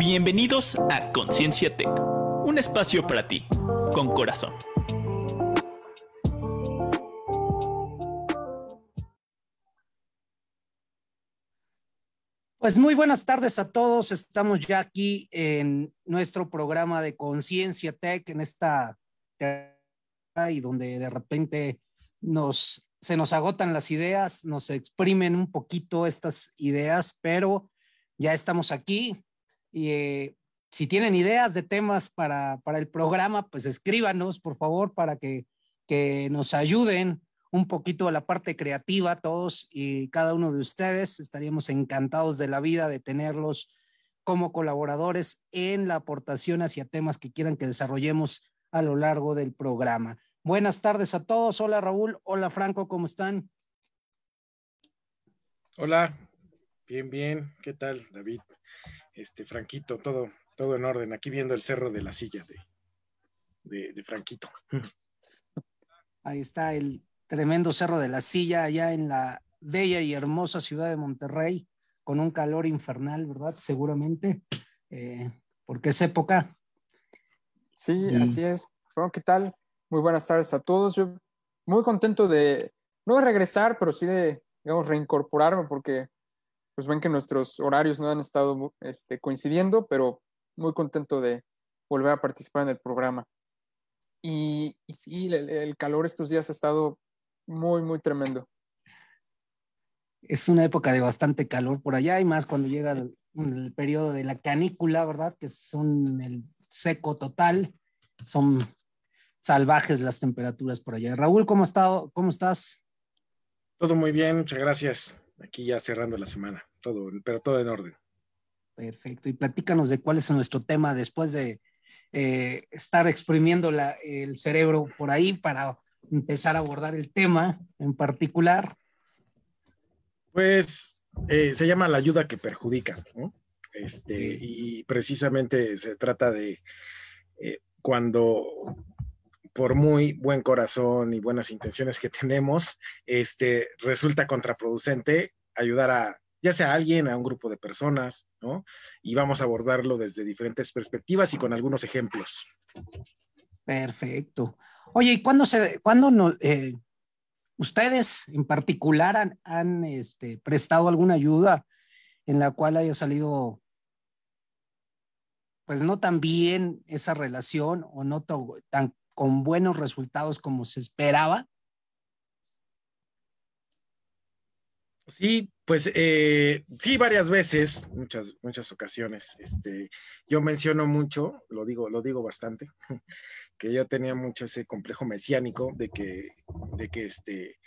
Bienvenidos a Conciencia Tech, un espacio para ti, con corazón. Pues muy buenas tardes a todos. Estamos ya aquí en nuestro programa de Conciencia Tech, en esta y donde de repente nos se nos agotan las ideas, nos exprimen un poquito estas ideas, pero ya estamos aquí y eh, si tienen ideas de temas para, para, el programa, pues escríbanos, por favor, para que, que nos ayuden un poquito a la parte creativa, todos y cada uno de ustedes. Estaríamos encantados de la vida de tenerlos como colaboradores en la aportación hacia temas que quieran que desarrollemos a lo largo del programa. Buenas tardes a todos. Hola Raúl, hola Franco, ¿cómo están? Hola, bien, bien. ¿Qué tal, David? Este, Franquito, todo, todo en orden. Aquí viendo el cerro de la silla de, de, Franquito. Ahí está el tremendo cerro de la silla, allá en la bella y hermosa ciudad de Monterrey, con un calor infernal, ¿verdad? Seguramente, eh, porque es época. Sí, así es. Bueno, ¿qué tal? Muy buenas tardes a todos. Yo muy contento de, no de regresar, pero sí de, digamos, reincorporarme porque pues ven que nuestros horarios no han estado este, coincidiendo, pero muy contento de volver a participar en el programa. Y, y sí, el, calor estos días ha estado muy, muy tremendo. Es una época de bastante calor por allá y más cuando llega el, el periodo de la canícula, ¿verdad? Que son el seco total. Son salvajes las temperaturas por allá. Raúl, ¿cómo, estado, cómo estás? Todo muy bien, muchas gracias. Aquí ya cerrando la semana, todo, pero todo en orden. Perfecto. Y platícanos de cuál es nuestro tema después de eh, estar exprimiendo la, el cerebro por ahí para empezar a abordar el tema en particular. Pues eh, se llama la ayuda que perjudica, ¿no? Este, y precisamente se trata de eh, cuando por muy buen corazón y buenas intenciones que tenemos, este, resulta contraproducente ayudar a, ya sea a alguien, a un grupo de personas, ¿no? Y vamos a abordarlo desde diferentes perspectivas y con algunos ejemplos. Perfecto. Oye, ¿y cuándo se, cuándo no, eh, ustedes en particular han, este, prestado alguna ayuda en la cual haya salido pues no tan bien esa relación o no tan con buenos resultados como se esperaba? Sí, pues eh, sí, varias veces, muchas, muchas ocasiones. Este, yo menciono mucho, lo digo, lo digo bastante, que yo tenía mucho ese complejo mesiánico de que, de que este,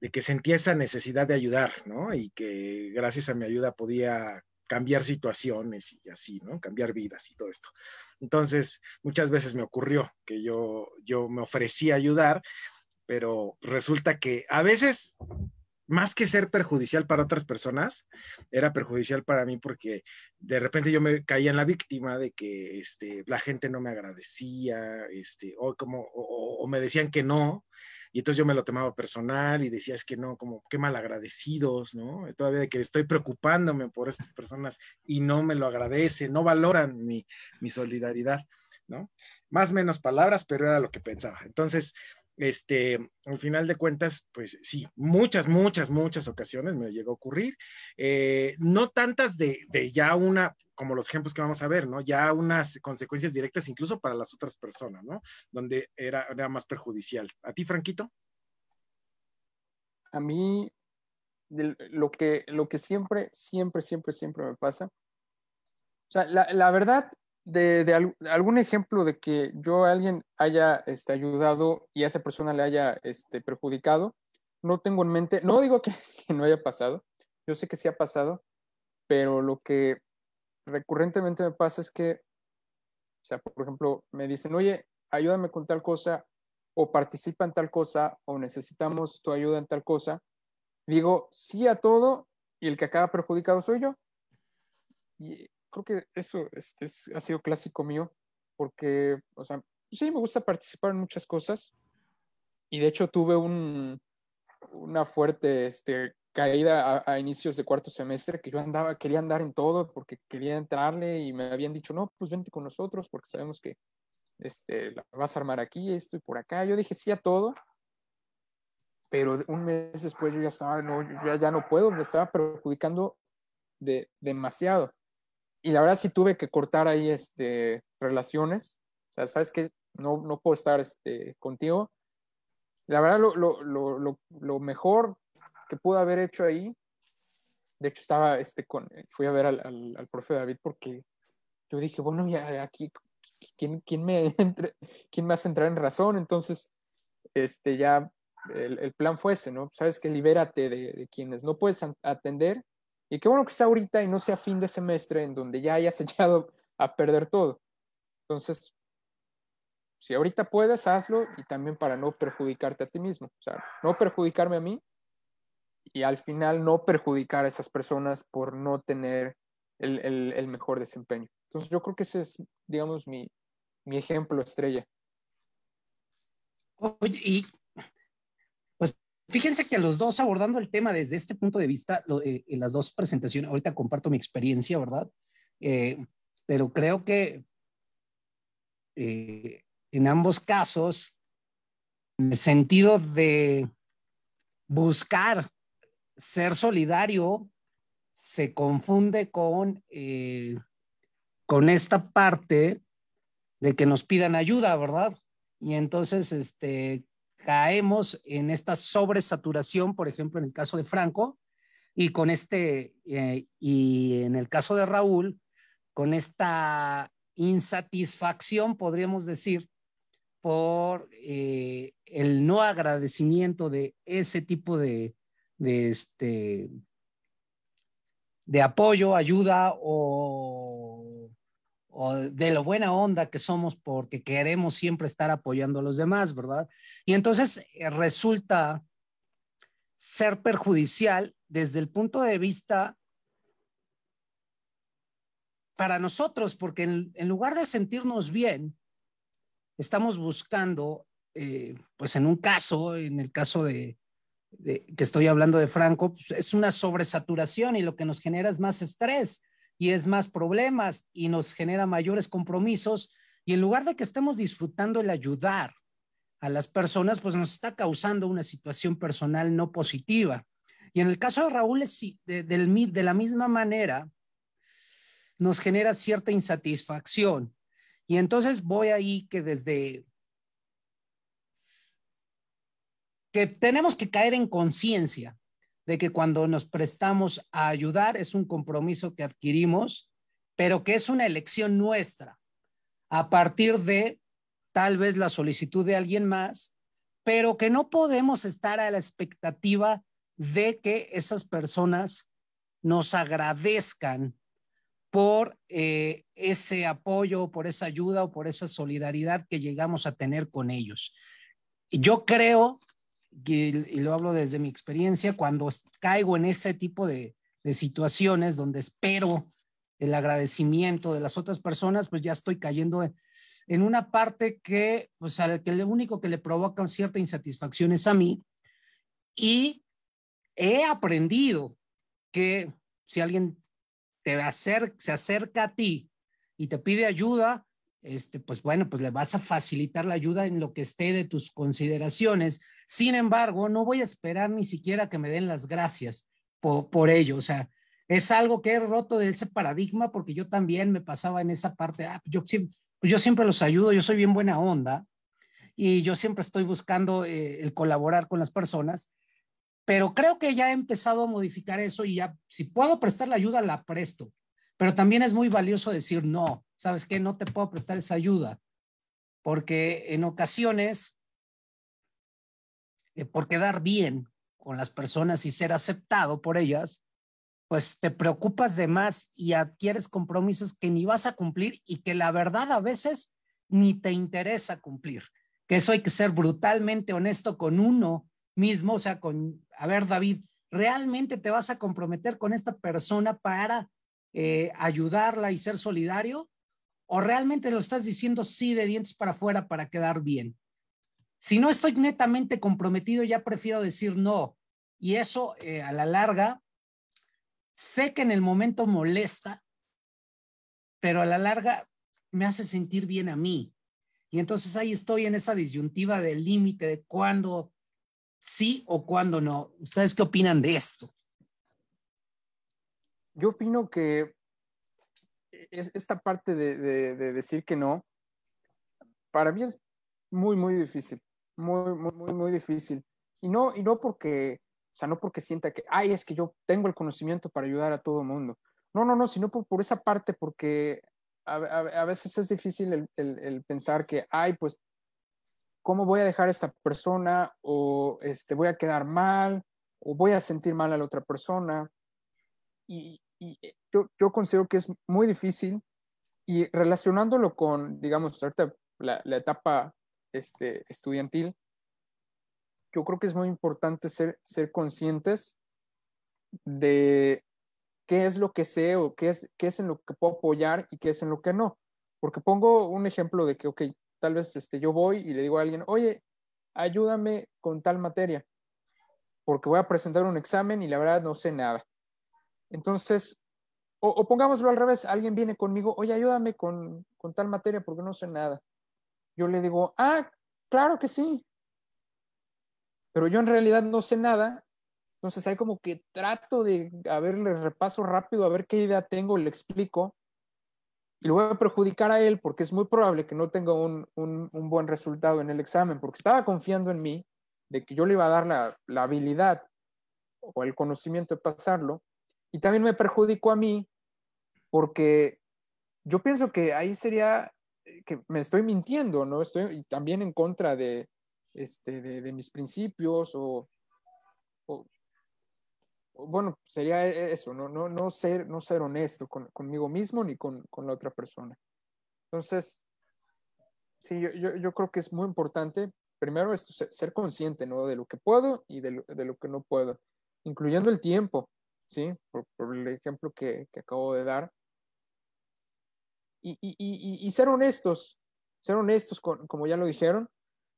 de que sentía esa necesidad de ayudar, ¿no? Y que gracias a mi ayuda podía cambiar situaciones y así, ¿no? Cambiar vidas y todo esto. Entonces, muchas veces me ocurrió que yo, yo me ofrecía ayudar, pero resulta que a veces, más que ser perjudicial para otras personas, era perjudicial para mí porque de repente yo me caía en la víctima de que este, la gente no me agradecía, este, o, como, o me decían que no, y entonces yo me lo tomaba personal y decía, es que no, como qué mal agradecidos, ¿no? Todavía de que estoy preocupándome por estas personas y no me lo agradecen, no valoran mi, mi solidaridad, ¿no? Más menos palabras, pero era lo que pensaba. Entonces, este, al final de cuentas, pues sí, muchas, muchas, muchas ocasiones me llegó a ocurrir, eh, no tantas de, de, ya una, como los ejemplos que vamos a ver, ¿no? Ya unas consecuencias directas incluso para las otras personas, ¿no? Donde era, era más perjudicial. ¿A ti, Franquito? A mí, lo que, lo que siempre, siempre, siempre, siempre me pasa, o sea, la, la verdad, de, algún ejemplo de que yo a alguien haya este, ayudado y a esa persona le haya este, perjudicado, no tengo en mente, no digo que, no haya pasado, yo sé que sí ha pasado, pero lo que recurrentemente me pasa es que, o sea, por ejemplo, me dicen, oye, ayúdame con tal cosa, o participa en tal cosa, o necesitamos tu ayuda en tal cosa. Digo sí a todo, y el que acaba perjudicado soy yo. Y creo que eso este, ha sido clásico mío, porque, o sea, sí me gusta participar en muchas cosas. Y de hecho tuve un, una fuerte este, caída a, inicios de cuarto semestre, que yo andaba, quería andar en todo porque quería entrarle y me habían dicho, no, pues vente con nosotros porque sabemos que este, la vas a armar aquí, esto y por acá. Yo dije sí a todo, pero un mes después yo ya estaba, no, ya, ya no puedo, me estaba perjudicando de, demasiado. Y la verdad sí tuve que cortar ahí este, relaciones. O sea, sabes que no, no puedo estar este, contigo. La verdad, lo, lo, lo, lo, mejor que pude haber hecho ahí, de hecho estaba, este, con, fui a ver al, al, al profe David porque yo dije, bueno, ya aquí, ¿quién, quién, me, entre, ¿quién me hace entrar en razón? Entonces, este, ya el, el plan fue ese, ¿no? Sabes que libérate de, de, quienes no puedes atender y qué bueno que sea ahorita y no sea fin de semestre en donde ya hayas echado a perder todo. Entonces, si ahorita puedes, hazlo y también para no perjudicarte a ti mismo. O sea, no perjudicarme a mí y al final no perjudicar a esas personas por no tener el, el, el mejor desempeño. Entonces, yo creo que ese es, digamos, mi, mi ejemplo estrella. Oye, y Fíjense que los dos abordando el tema desde este punto de vista, eh, en las dos presentaciones, ahorita comparto mi experiencia, ¿verdad? Eh, pero creo que eh, en ambos casos, en el sentido de buscar ser solidario, se confunde con, con esta parte de que nos pidan ayuda, ¿verdad? Y entonces, este, caemos en esta sobresaturación, por ejemplo, en el caso de Franco, y con este, eh, y en el caso de Raúl, con esta insatisfacción, podríamos decir, por eh, el no agradecimiento de ese tipo de, de, este, de apoyo, ayuda o o de lo buena onda que somos porque queremos siempre estar apoyando a los demás, ¿verdad? Y entonces eh, resulta ser perjudicial desde el punto de vista para nosotros, porque en, lugar de sentirnos bien, estamos buscando, eh, pues en un caso, en el caso de, que estoy hablando de Franco, pues es una sobresaturación y lo que nos genera es más estrés y es más problemas y nos genera mayores compromisos y en lugar de que estemos disfrutando el ayudar a las personas, pues nos está causando una situación personal no positiva. Y en el caso de Raúl, de, de la misma manera, nos genera cierta insatisfacción. Y entonces voy ahí que desde que tenemos que caer en conciencia de que cuando nos prestamos a ayudar es un compromiso que adquirimos, pero que es una elección nuestra a partir de tal vez la solicitud de alguien más, pero que no podemos estar a la expectativa de que esas personas nos agradezcan por eh, ese apoyo, por esa ayuda o por esa solidaridad que llegamos a tener con ellos. Yo creo y, lo hablo desde mi experiencia, cuando caigo en ese tipo de, situaciones donde espero el agradecimiento de las otras personas, pues ya estoy cayendo en, una parte que, pues, al que lo único que le provoca cierta insatisfacción es a mí. Y he aprendido que si alguien te se acerca a ti y te pide ayuda, este, pues bueno, pues le vas a facilitar la ayuda en lo que esté de tus consideraciones. Sin embargo, no voy a esperar ni siquiera que me den las gracias por, ello. O sea, es algo que he roto de ese paradigma porque yo también me pasaba en esa parte. Ah, yo, pues yo siempre los ayudo, yo soy bien buena onda y yo siempre estoy buscando eh, el colaborar con las personas, pero creo que ya he empezado a modificar eso y ya, si puedo prestar la ayuda, la presto. Pero también es muy valioso decir, no, ¿sabes qué? No te puedo prestar esa ayuda, porque en ocasiones, eh, por quedar bien con las personas y ser aceptado por ellas, pues te preocupas de más y adquieres compromisos que ni vas a cumplir y que la verdad a veces ni te interesa cumplir. Que eso hay que ser brutalmente honesto con uno mismo, o sea, con, a ver, David, ¿realmente te vas a comprometer con esta persona para eh, ayudarla y ser solidario? ¿O realmente lo estás diciendo sí de dientes para afuera para quedar bien? Si no estoy netamente comprometido, ya prefiero decir no, Y eso eh, a la larga, sé que en el momento molesta, pero a la larga me hace sentir bien a mí. Y entonces ahí estoy en esa disyuntiva del límite de cuándo sí o cuándo no. ¿Ustedes qué opinan de esto? Yo opino que es esta parte de, de, decir que no, para mí es muy, muy difícil, muy, muy, muy, muy difícil. Y no, y no porque, o sea, no porque sienta que, ay, es que yo tengo el conocimiento para ayudar a todo mundo. No, no, no, sino por, esa parte, porque a, veces es difícil el, pensar que, ay, pues, ¿cómo voy a dejar a esta persona? O este, voy a quedar mal, o voy a sentir mal a la otra persona. Y, y eh, yo, considero que es muy difícil y relacionándolo con, digamos, ahorita la, la etapa este, estudiantil, yo creo que es muy importante ser, ser conscientes de qué es lo que sé o qué es, qué es en lo que puedo apoyar y qué es en lo que no. Porque pongo un ejemplo de que, ok, tal vez este, yo voy y le digo a alguien, oye, ayúdame con tal materia, porque voy a presentar un examen y la verdad no sé nada. Entonces, o, pongámoslo al revés, alguien viene conmigo, oye, ayúdame con, con tal materia porque no sé nada. Yo le digo, ah, claro que sí, pero yo en realidad no sé nada. Entonces hay como que trato de, a repaso rápido, a ver qué idea tengo, le explico. Y lo voy a perjudicar a él porque es muy probable que no tenga un, un, un buen resultado en el examen, porque estaba confiando en mí de que yo le iba a dar la, la habilidad o el conocimiento de pasarlo. Y también me perjudicó a mí porque yo pienso que ahí sería eh, que me estoy mintiendo, ¿no? Estoy también en contra de, este, de, mis principios o, bueno, sería e, eso, no, no, no, ser, no ser honesto conmigo mismo ni con, con, la otra persona. Entonces, sí, yo, yo, yo, creo que es muy importante, primero, esto, ser, consciente, ¿no? De lo que puedo y de lo, de lo que no puedo, incluyendo el tiempo, ¿sí? Por, el ejemplo que, acabo de dar. Y, ser honestos, ser honestos, como ya lo dijeron,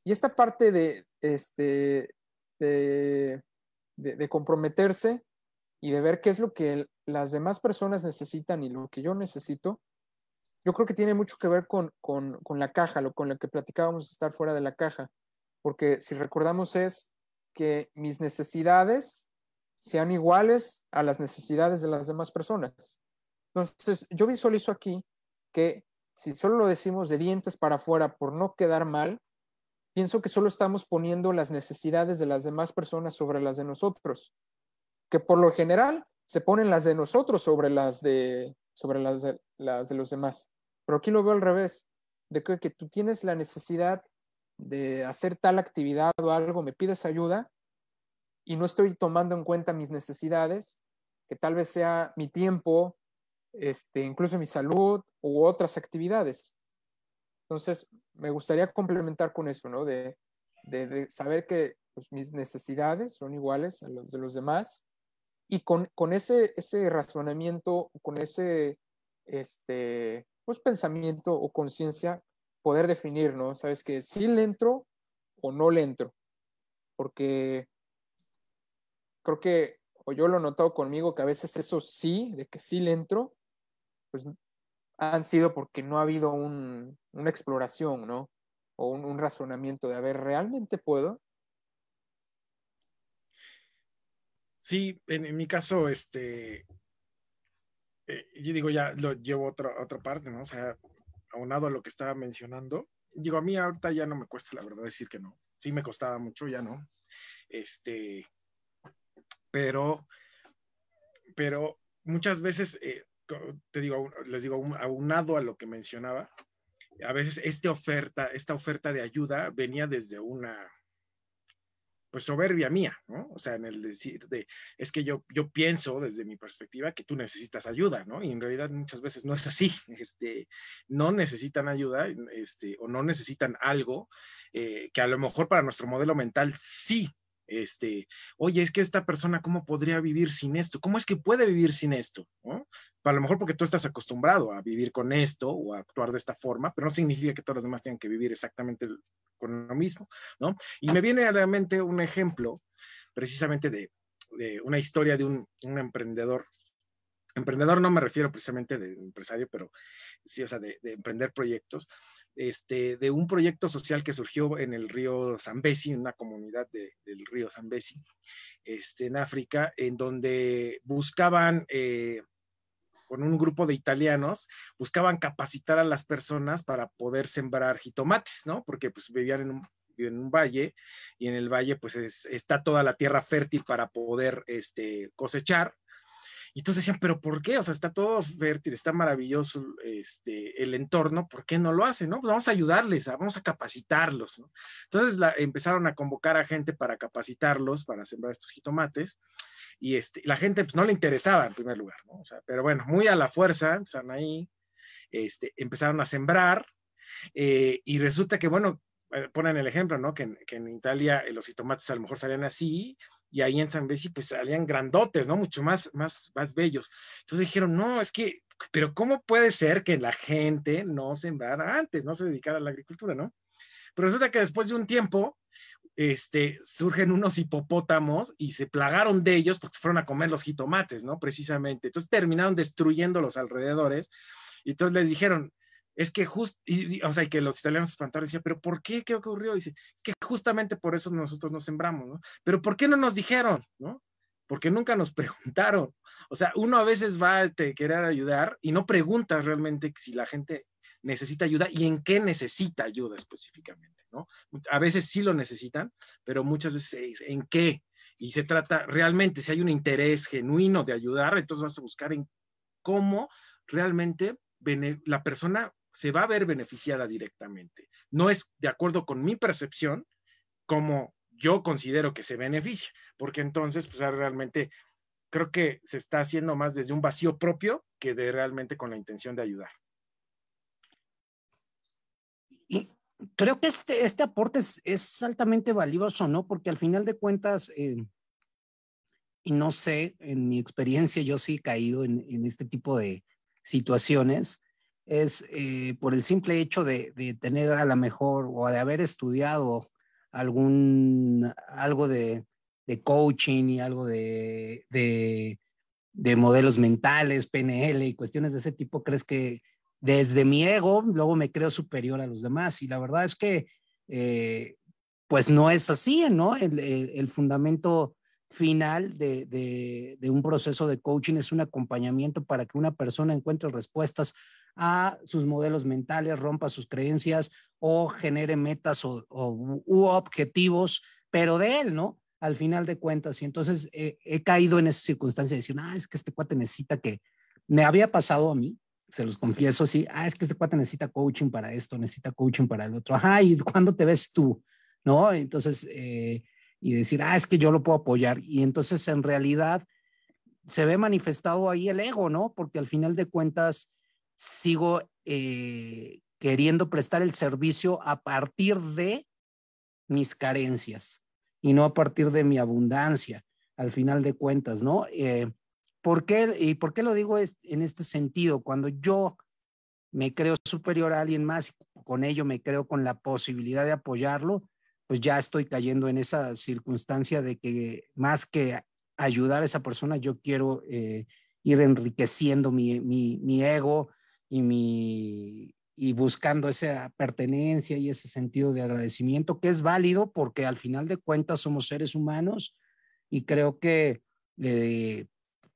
y esta parte de, este, de, comprometerse y de ver qué es lo que las demás personas necesitan y lo que yo necesito, yo creo que tiene mucho que ver con, con, con la caja, lo, con lo que platicábamos estar fuera de la caja, porque si recordamos es que mis necesidades sean iguales a las necesidades de las demás personas. Entonces, yo visualizo aquí que si solo lo decimos de dientes para afuera por no quedar mal, pienso que solo estamos poniendo las necesidades de las demás personas sobre las de nosotros, que por lo general se ponen las de nosotros sobre las de, sobre las de, las de los demás. Pero aquí lo veo al revés, de que, que tú tienes la necesidad de hacer tal actividad o algo, me pides ayuda y no estoy tomando en cuenta mis necesidades, que tal vez sea mi tiempo, este, incluso mi salud u otras actividades. Entonces, me gustaría complementar con eso, ¿no? De, de, saber que pues, mis necesidades son iguales a las de los demás y con, con ese, ese razonamiento, con ese este, pues, pensamiento o conciencia, poder definir, ¿no? Sabes que sí le entro o no le entro, porque creo que, o yo lo he notado conmigo, que a veces eso sí, de que sí le entro, pues han sido porque no ha habido un, una exploración, ¿no? O un, razonamiento de, a ver, ¿realmente puedo? Sí, en, en mi caso, este, eh, yo digo, ya lo llevo a otra, otra parte, ¿no? O sea, aunado a lo que estaba mencionando, digo, a mí ahorita ya no me cuesta, la verdad, decir que no. Sí me costaba mucho, ya no. Este, pero, pero muchas veces eh, te digo, les digo, aunado a lo que mencionaba, a veces esta oferta, esta oferta de ayuda venía desde una, pues soberbia mía, ¿no? O sea, en el decir de, es que yo, yo pienso desde mi perspectiva que tú necesitas ayuda, ¿no? Y en realidad muchas veces no es así, este, no necesitan ayuda, este, o no necesitan algo eh, que a lo mejor para nuestro modelo mental sí este, oye, es que esta persona, ¿cómo podría vivir sin esto? ¿Cómo es que puede vivir sin esto? ¿no? A lo mejor porque tú estás acostumbrado a vivir con esto o a actuar de esta forma, pero no significa que todos los demás tengan que vivir exactamente con lo mismo, ¿no? Y me viene a la mente un ejemplo precisamente de, una historia de un, emprendedor emprendedor no me refiero precisamente de empresario, pero sí, o sea, de, emprender proyectos, este, de un proyecto social que surgió en el río Zambezi, en una comunidad del río Zambezi, este, en África, en donde buscaban, eh, con un grupo de italianos, buscaban capacitar a las personas para poder sembrar jitomates, ¿no? Porque pues vivían en un, en un valle y en el valle pues está toda la tierra fértil para poder este, cosechar y entonces decían, pero ¿por qué? O sea, está todo fértil, está maravilloso este, el entorno, ¿por qué no lo hacen? No? Pues vamos a ayudarles, vamos a capacitarlos. ¿no? Entonces empezaron a convocar a gente para capacitarlos, para sembrar estos jitomates. Y este, la gente pues, no le interesaba en primer lugar, ¿no? O sea, pero bueno, muy a la fuerza, empezaron ahí, este, empezaron a sembrar. Eh, y resulta que, bueno, ponen el ejemplo, ¿no? Que, en Italia eh, los jitomates a lo mejor salían así y ahí en San Besi pues salían grandotes, ¿no? Mucho más, más, más bellos. Entonces dijeron, no, es que, pero ¿cómo puede ser que la gente no sembrara antes, no se dedicara a la agricultura, ¿no? Pero resulta que después de un tiempo, este, surgen unos hipopótamos y se plagaron de ellos porque se fueron a comer los jitomates, ¿no? Precisamente. Entonces terminaron destruyendo los alrededores y entonces les dijeron, es que justo, o sea, que los italianos espantaron y decían, pero ¿por qué? ¿Qué ocurrió? Y dice, es que justamente por eso nosotros nos sembramos, ¿no? Pero ¿por qué no nos dijeron, no? Porque nunca nos preguntaron. O sea, uno a veces va a querer ayudar y no pregunta realmente si la gente necesita ayuda y en qué necesita ayuda específicamente, ¿no? A veces sí lo necesitan, pero muchas veces en qué. Y se trata realmente, si hay un interés genuino de ayudar, entonces vas a buscar en cómo realmente la persona se va a ver beneficiada directamente. No es de acuerdo con mi percepción como yo considero que se beneficia, porque entonces, pues realmente creo que se está haciendo más desde un vacío propio que de realmente con la intención de ayudar. Y creo que este, este aporte es, altamente valioso, ¿no? Porque al final de cuentas, eh, y no sé, en mi experiencia yo sí he caído en este tipo de situaciones, es eh, por el simple hecho de, tener a la mejor o de haber estudiado algún, algo de, coaching y algo de, de, modelos mentales, PNL y cuestiones de ese tipo, crees que desde mi ego luego me creo superior a los demás. Y la verdad es que, eh, pues no es así, ¿no? El, el, fundamento final de, de, un proceso de coaching es un acompañamiento para que una persona encuentre respuestas a sus modelos mentales, rompa sus creencias o genere metas o, u objetivos, pero de él, ¿no? Al final de cuentas. Y entonces eh, he caído en esa circunstancia de decir, ah, es que este cuate necesita que, me había pasado a mí, se los confieso, sí, ah, es que este cuate necesita coaching para esto, necesita coaching para el otro, ajá, ¿y cuándo te ves tú? ¿No? Entonces, eh, y decir, ah, es que yo lo puedo apoyar. Y entonces en realidad se ve manifestado ahí el ego, ¿no? Porque al final de cuentas, sigo eh, queriendo prestar el servicio a partir de mis carencias y no a partir de mi abundancia, al final de cuentas, ¿no? Eh, ¿por qué, ¿Y por qué lo digo en este sentido? Cuando yo me creo superior a alguien más y con ello me creo con la posibilidad de apoyarlo, pues ya estoy cayendo en esa circunstancia de que más que ayudar a esa persona, yo quiero eh, ir enriqueciendo mi, mi, mi ego, y, mi, y buscando esa pertenencia y ese sentido de agradecimiento que es válido porque al final de cuentas somos seres humanos y creo que eh,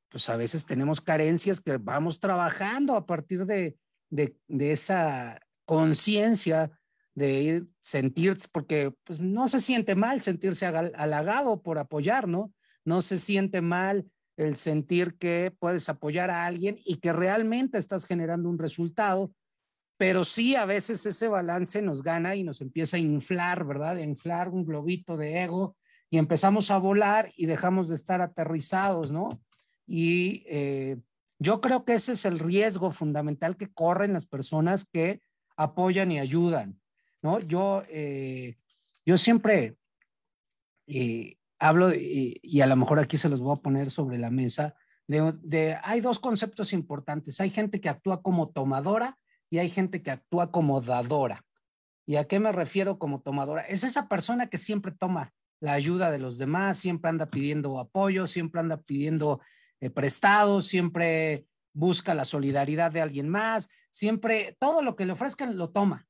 pues a veces tenemos carencias que vamos trabajando a partir de, de, esa conciencia de ir sentir, porque pues, no se siente mal sentirse halagado por apoyar, ¿no? No se siente mal el sentir que puedes apoyar a alguien y que realmente estás generando un resultado, pero sí a veces ese balance nos gana y nos empieza a inflar, ¿verdad? A inflar un globito de ego y empezamos a volar y dejamos de estar aterrizados, ¿no? Y eh, yo creo que ese es el riesgo fundamental que corren las personas que apoyan y ayudan, ¿no? Yo, eh, yo siempre eh, hablo, y, a lo mejor aquí se los voy a poner sobre la mesa, de, hay dos conceptos importantes. Hay gente que actúa como tomadora y hay gente que actúa como dadora. ¿Y a qué me refiero como tomadora? Es esa persona que siempre toma, la ayuda de los demás, siempre anda pidiendo apoyo, siempre anda pidiendo eh, prestados, siempre busca la solidaridad de alguien más, siempre todo lo que le ofrezcan lo toma.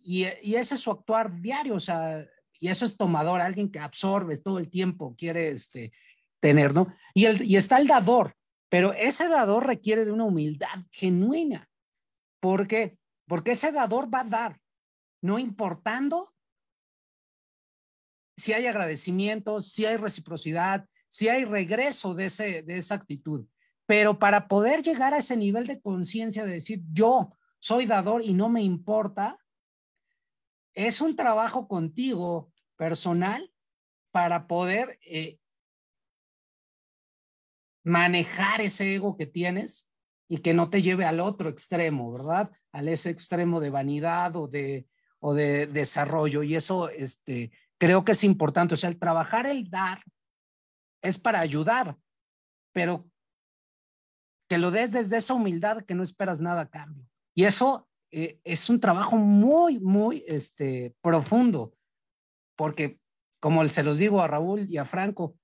Y, y ese es su actuar diario, o sea, y eso es tomador, alguien que absorbe todo el tiempo, quiere este, tener, ¿no? Y está el dador, pero ese dador requiere de una humildad genuina. ¿Por qué? Porque ese dador va a dar, no importando si hay agradecimiento, si hay reciprocidad, si hay regreso de, ese, de esa actitud. Pero para poder llegar a ese nivel de conciencia de decir, yo soy dador y no me importa, es un trabajo contigo personal para poder eh, manejar ese ego que tienes y que no te lleve al otro extremo, ¿verdad? Al ese extremo de vanidad o de, o de desarrollo. Y eso este, creo que es importante. O sea, el trabajar, el dar, es para ayudar, pero que lo des desde esa humildad que no esperas nada a cambio. Y eso eh, es un trabajo muy, muy este, profundo, porque como se los digo a Raúl y a Franco,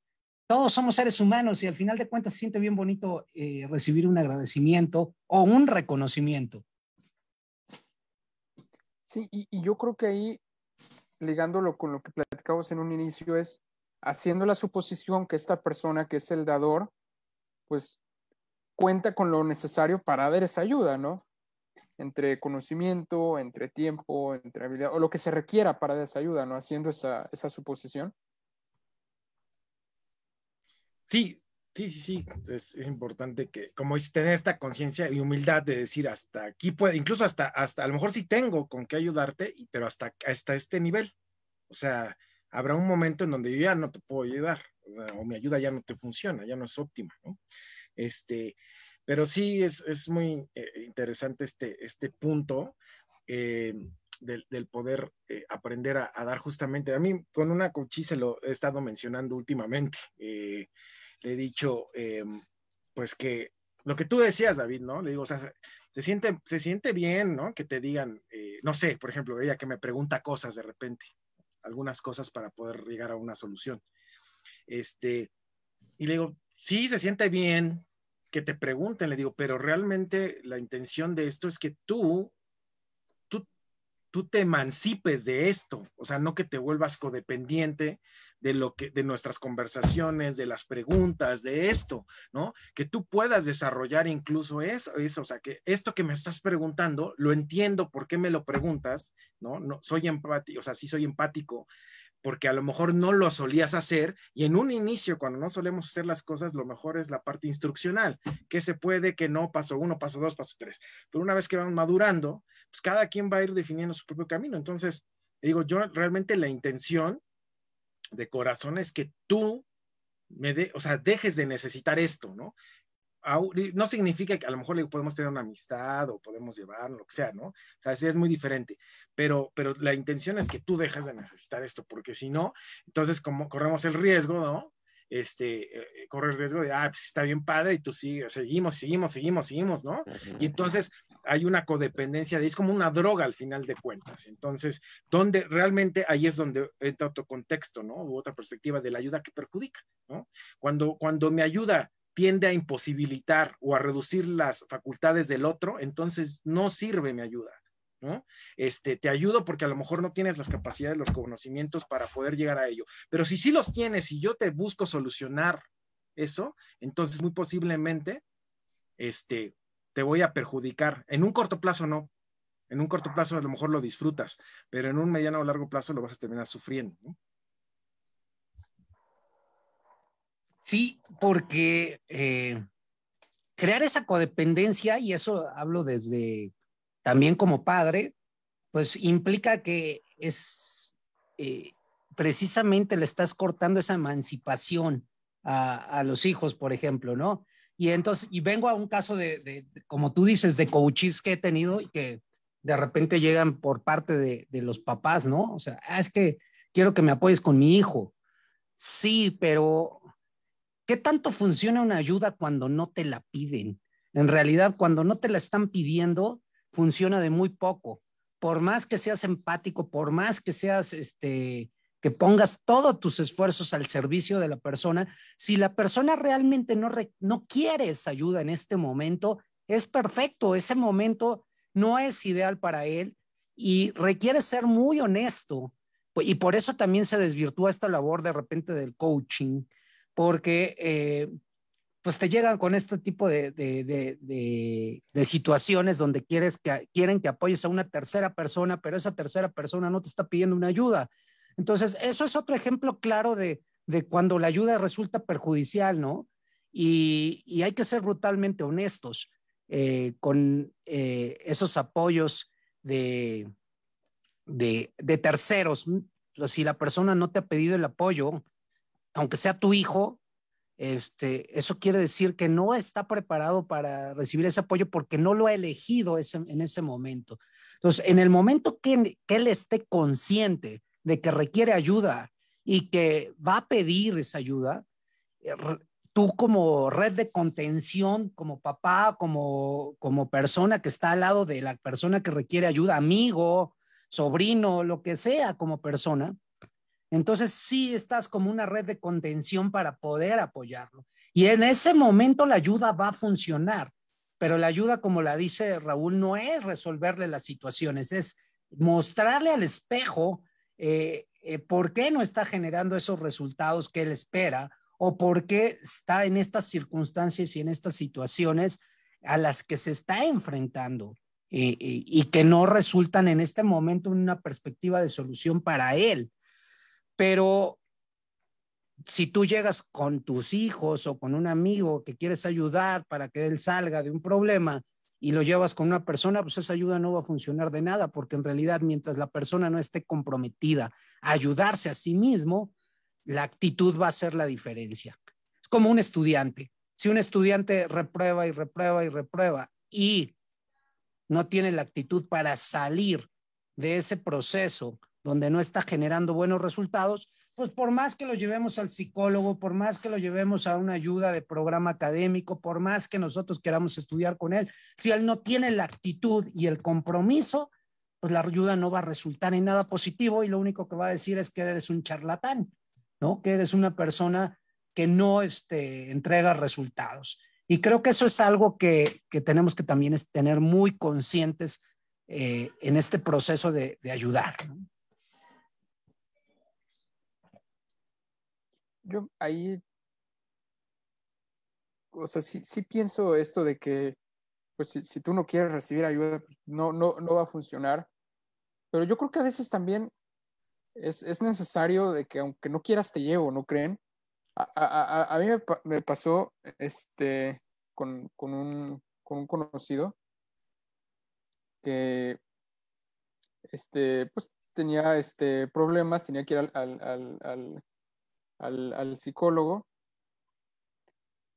todos somos seres humanos y al final de cuentas se siente bien bonito eh, recibir un agradecimiento o un reconocimiento. Sí, y, y, yo creo que ahí, ligándolo con lo que platicamos en un inicio, es haciendo la suposición que esta persona que es el dador, pues cuenta con lo necesario para dar esa ayuda, ¿no? Entre conocimiento, entre tiempo, entre habilidad, o lo que se requiera para esa ¿no? Haciendo esa, esa suposición. Sí, sí, sí, sí. Es, importante que, como es tener esta conciencia y humildad de decir hasta aquí puede, incluso hasta, hasta, a lo mejor sí tengo con qué ayudarte, pero hasta, hasta este nivel. O sea, habrá un momento en donde yo ya no te puedo ayudar, o mi ayuda ya no te funciona, ya no es óptima, ¿no? Este, pero sí es, es muy eh, interesante este, este punto eh, del, del, poder eh, aprender a, a, dar justamente. A mí con una coachí se lo he estado mencionando últimamente. le he dicho, pues que lo que tú decías, David, ¿no? Le digo, o sea, se, se siente, se siente bien, ¿no? Que te digan, no sé, por ejemplo, ella que me pregunta cosas de repente, algunas cosas para poder llegar a una solución. Este, y le digo, sí, se siente bien que te pregunten, le digo, pero realmente la intención de esto es que tú, tú, tú te emancipes de esto, o sea, no que te vuelvas codependiente de lo que, de nuestras conversaciones, de las preguntas, de esto, ¿no? Que tú puedas desarrollar incluso eso, eso, o sea, que esto que me estás preguntando, lo entiendo por qué me lo preguntas, ¿no? no soy empático, o sea, sí soy empático, porque a lo mejor no lo solías hacer y en un inicio, cuando no solemos hacer las cosas, lo mejor es la parte instruccional, que se puede, que no, paso uno, paso dos, paso tres. Pero una vez que van madurando, pues cada quien va a ir definiendo su propio camino. Entonces, digo, yo realmente la intención de corazón es que tú me de, o sea, dejes de necesitar esto, ¿no? No significa que a lo mejor le podemos tener una amistad o podemos llevar, lo que sea, ¿no? O sea, sí es muy diferente, pero, pero la intención es que tú dejes de necesitar esto, porque si no, entonces como corremos el riesgo, ¿no? Este, eh, corre el riesgo de, ah, pues está bien padre y tú sigues, seguimos, seguimos, seguimos, seguimos, ¿no? Y entonces hay una codependencia de, es como una droga al final de cuentas. Entonces, donde realmente ahí es donde entra otro contexto, ¿no? U otra perspectiva de la ayuda que perjudica, ¿no? Cuando, cuando me ayuda tiende a imposibilitar o a reducir las facultades del otro, entonces no sirve mi ayuda. ¿no? Este, te ayudo porque a lo mejor no tienes las capacidades, los conocimientos para poder llegar a ello. Pero si sí los tienes y yo te busco solucionar eso, entonces muy posiblemente este, te voy a perjudicar. En un corto plazo no. En un corto plazo a lo mejor lo disfrutas, pero en un mediano o largo plazo lo vas a terminar sufriendo. ¿no? Sí, porque eh, crear esa codependencia, y eso hablo desde también como padre, pues implica que es eh, precisamente le estás cortando esa emancipación a, los hijos, por ejemplo, ¿no? Y entonces, y vengo a un caso de, como tú dices, de coaches que he tenido y que de repente llegan por parte de, de los papás, ¿no? O sea, ah, es que quiero que me apoyes con mi hijo. Sí, pero ¿Qué tanto funciona una ayuda cuando no te la piden? En realidad, cuando no te la están pidiendo, funciona de muy poco. Por más que seas empático, por más que seas este, que pongas todos tus esfuerzos al servicio de la persona. Si la persona realmente no, no quiere esa ayuda en este momento, es perfecto, ese momento no es ideal para él y requiere ser muy honesto. Y por eso también se desvirtúa esta labor de repente del coaching, porque eh, pues te llegan con este tipo de, de, de, situaciones donde quieres que, quieren que apoyes a una tercera persona, pero esa tercera persona no te está pidiendo una ayuda. Entonces, eso es otro ejemplo claro de, cuando la ayuda resulta perjudicial, ¿no? Y, y hay que ser brutalmente honestos eh, con eh, esos apoyos de, de, de terceros. Si la persona no te ha pedido el apoyo, aunque sea tu hijo, este, eso quiere decir que no está preparado para recibir ese apoyo porque no lo ha elegido en ese momento. Entonces, en el momento que, él esté consciente de que requiere ayuda y que va a pedir esa ayuda, eh, tú como red de contención, como papá, como, como persona que está al lado de la persona que requiere ayuda, amigo, sobrino, lo que sea como persona, entonces sí estás como una red de contención para poder apoyarlo. Y en ese momento la ayuda va a funcionar, pero la ayuda, como la dice Raúl, no es resolverle las situaciones, es mostrarle al espejo eh, eh, por qué no está generando esos resultados que él espera o por qué está en estas circunstancias y en estas situaciones a las que se está enfrentando. Eh, y que no resultan en este momento en una perspectiva de solución para él. Pero si tú llegas con tus hijos o con un amigo que quieres ayudar para que él salga de un problema y lo llevas con una persona, pues esa ayuda no va a funcionar de nada, porque en realidad mientras la persona no esté comprometida a ayudarse a sí mismo, la actitud va a ser la diferencia. Es como un estudiante. Si un estudiante reprueba y reprueba y reprueba y no tiene la actitud para salir de ese proceso donde no está generando buenos resultados, pues por más que lo llevemos al psicólogo, por más que lo llevemos a una ayuda de programa académico, por más que nosotros queramos estudiar con él, si él no tiene la actitud y el compromiso, pues la ayuda no va a resultar en nada positivo y lo único que va a decir es que eres un charlatán, ¿no? Que eres una persona que no este, entrega resultados. Y creo que eso es algo que, tenemos que también tener muy conscientes eh, en este proceso de, de ayudar. Yo ahí, o sea, sí, sí pienso esto de que, pues si, tú no quieres recibir ayuda, pues, no, no, no va a funcionar. Pero yo creo que a veces también es, es necesario de que aunque no quieras te llevo, ¿no creen? A, a, a mí me, pasó este, con, con, un, con un conocido que este, pues tenía este, problemas, tenía que ir al, al, al, psicólogo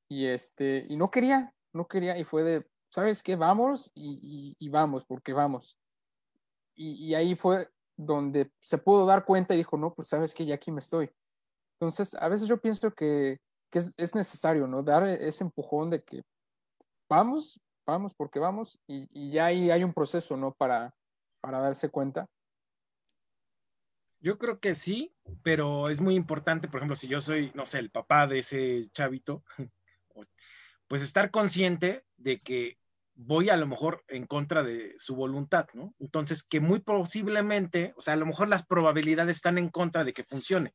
y, este, y no quería, no quería y fue de, ¿sabes qué? Vamos y, vamos, porque vamos. Y, ahí fue donde se pudo dar cuenta y dijo, no, pues sabes que ya aquí me estoy. Entonces, a veces yo pienso que, es, necesario, ¿no? Dar ese empujón de que vamos, vamos porque vamos y, ya ahí hay un proceso, ¿no? Para, para darse cuenta. Yo creo que sí, pero es muy importante, por ejemplo, si yo soy, no sé, el papá de ese chavito, pues estar consciente de que voy a lo mejor en contra de su voluntad, ¿no? Entonces, que muy posiblemente, o sea, a lo mejor las probabilidades están en contra de que funcione.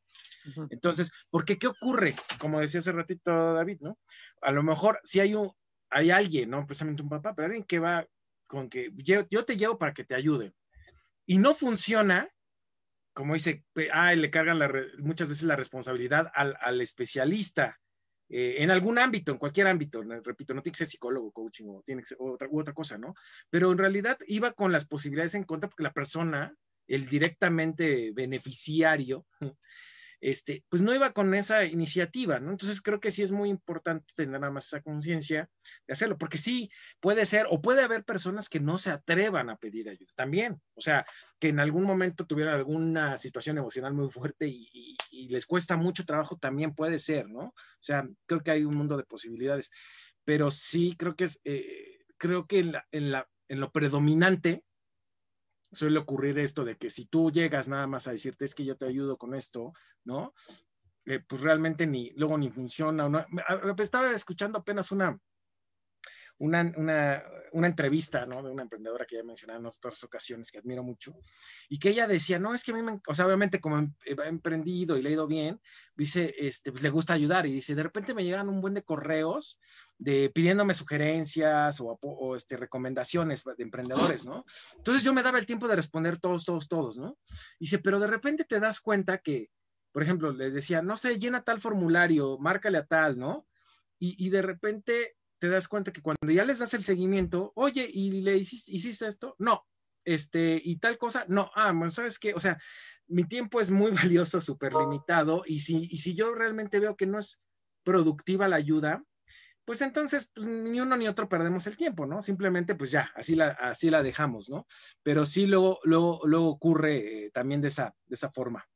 Entonces, porque qué ocurre? Como decía hace ratito David, ¿no? A lo mejor si hay un, hay alguien, no precisamente un papá, pero alguien que va con que yo, yo te llevo para que te ayude y no funciona, como dice, ah, le cargan muchas veces la responsabilidad al, especialista eh, en algún ámbito, en cualquier ámbito, repito, no tiene que ser psicólogo, coaching o tiene que ser otra, otra cosa, ¿no? Pero en realidad iba con las posibilidades en contra porque la persona, el directamente beneficiario, este, pues no iba con esa iniciativa, ¿no? Entonces creo que sí es muy importante tener nada más esa conciencia de hacerlo, porque sí puede ser, o puede haber personas que no se atrevan a pedir ayuda también, o sea, que en algún momento tuvieran alguna situación emocional muy fuerte y, les cuesta mucho trabajo, también puede ser, ¿no? O sea, creo que hay un mundo de posibilidades, pero sí creo que es, eh, creo que en, la, en, lo predominante, suele ocurrir esto de que si tú llegas nada más a decirte es que yo te ayudo con esto, ¿no? Eh, pues realmente ni, luego ni funciona. No. Estaba escuchando apenas una, una, una, entrevista, ¿no? De una emprendedora que ya he mencionado en otras ocasiones, que admiro mucho, y que ella decía, no, es que a mí, me, o sea, obviamente como he emprendido y le ha ido bien, dice, este, pues le gusta ayudar, y dice, de repente me llegan un buen de correos de pidiéndome sugerencias o, o este, recomendaciones de emprendedores, ¿no? Entonces yo me daba el tiempo de responder todos, todos, todos, ¿no? Dice, pero de repente te das cuenta que, por ejemplo, les decía, no sé, llena tal formulario, márcale a tal, ¿no? Y, y de repente te das cuenta que cuando ya les das el seguimiento, oye, ¿y le hiciste, esto? No, este, y tal cosa, no, ah, bueno, ¿sabes qué? O sea, mi tiempo es muy valioso, súper limitado, y si, y si yo realmente veo que no es productiva la ayuda, pues entonces pues, ni uno ni otro perdemos el tiempo, ¿no? Simplemente pues ya, así la, así la dejamos, ¿no? Pero sí luego, luego, luego ocurre eh, también de esa, de esa forma.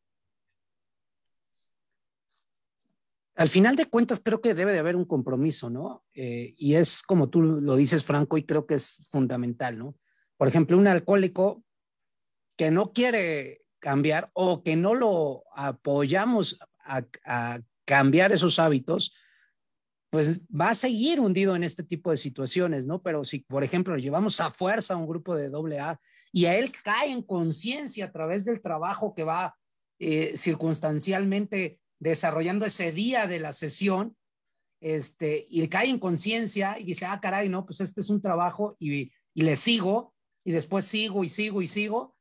al final de cuentas creo que debe de haber un compromiso, ¿no? Eh, y es como tú lo dices, Franco, y creo que es fundamental, ¿no? Por ejemplo, un alcohólico que no quiere cambiar o que no lo apoyamos a, cambiar esos hábitos, pues va a seguir hundido en este tipo de situaciones, ¿no? Pero si, por ejemplo, lo llevamos a fuerza a un grupo de AA y a él cae en conciencia a través del trabajo que va eh, circunstancialmente desarrollando ese día de la sesión, este, y cae en conciencia y dice, ah, caray, no, pues este es un trabajo y le sigo, y después sigo y sigo y sigo,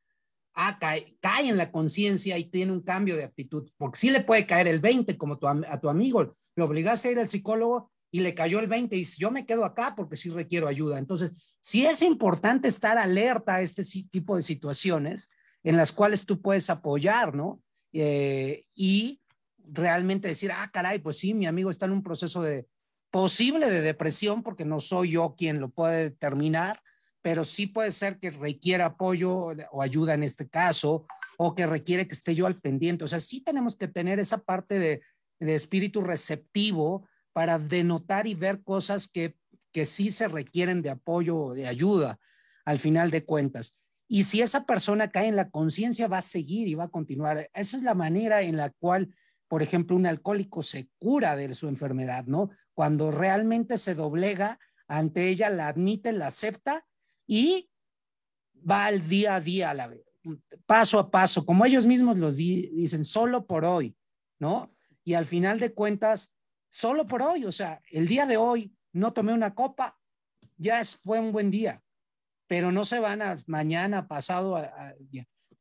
ah, cae, cae en la conciencia y tiene un cambio de actitud, porque sí le puede caer el 20 como a tu amigo, lo obligaste a ir al psicólogo y le cayó el 20 y dice, yo me quedo acá porque sí requiero ayuda. Entonces, sí es importante estar alerta a este tipo de situaciones en las cuales tú puedes apoyar, ¿no? Eh, y realmente decir, ah, caray, pues sí, mi amigo está en un proceso de posible de depresión, porque no soy yo quien lo puede determinar, pero sí puede ser que requiera apoyo o ayuda en este caso, o que requiere que esté yo al pendiente. O sea, sí tenemos que tener esa parte de, de espíritu receptivo para denotar y ver cosas que, que sí se requieren de apoyo o de ayuda al final de cuentas. Y si esa persona cae en la conciencia, va a seguir y va a continuar. Esa es la manera en la cual por ejemplo, un alcohólico se cura de su enfermedad, ¿no? Cuando realmente se doblega ante ella, la admite, la acepta y va al día a día, la, paso a paso, como ellos mismos los dicen, solo por hoy, ¿no? Y al final de cuentas, solo por hoy, o sea, el día de hoy no tomé una copa, ya fue un buen día, pero no se van a mañana, pasado,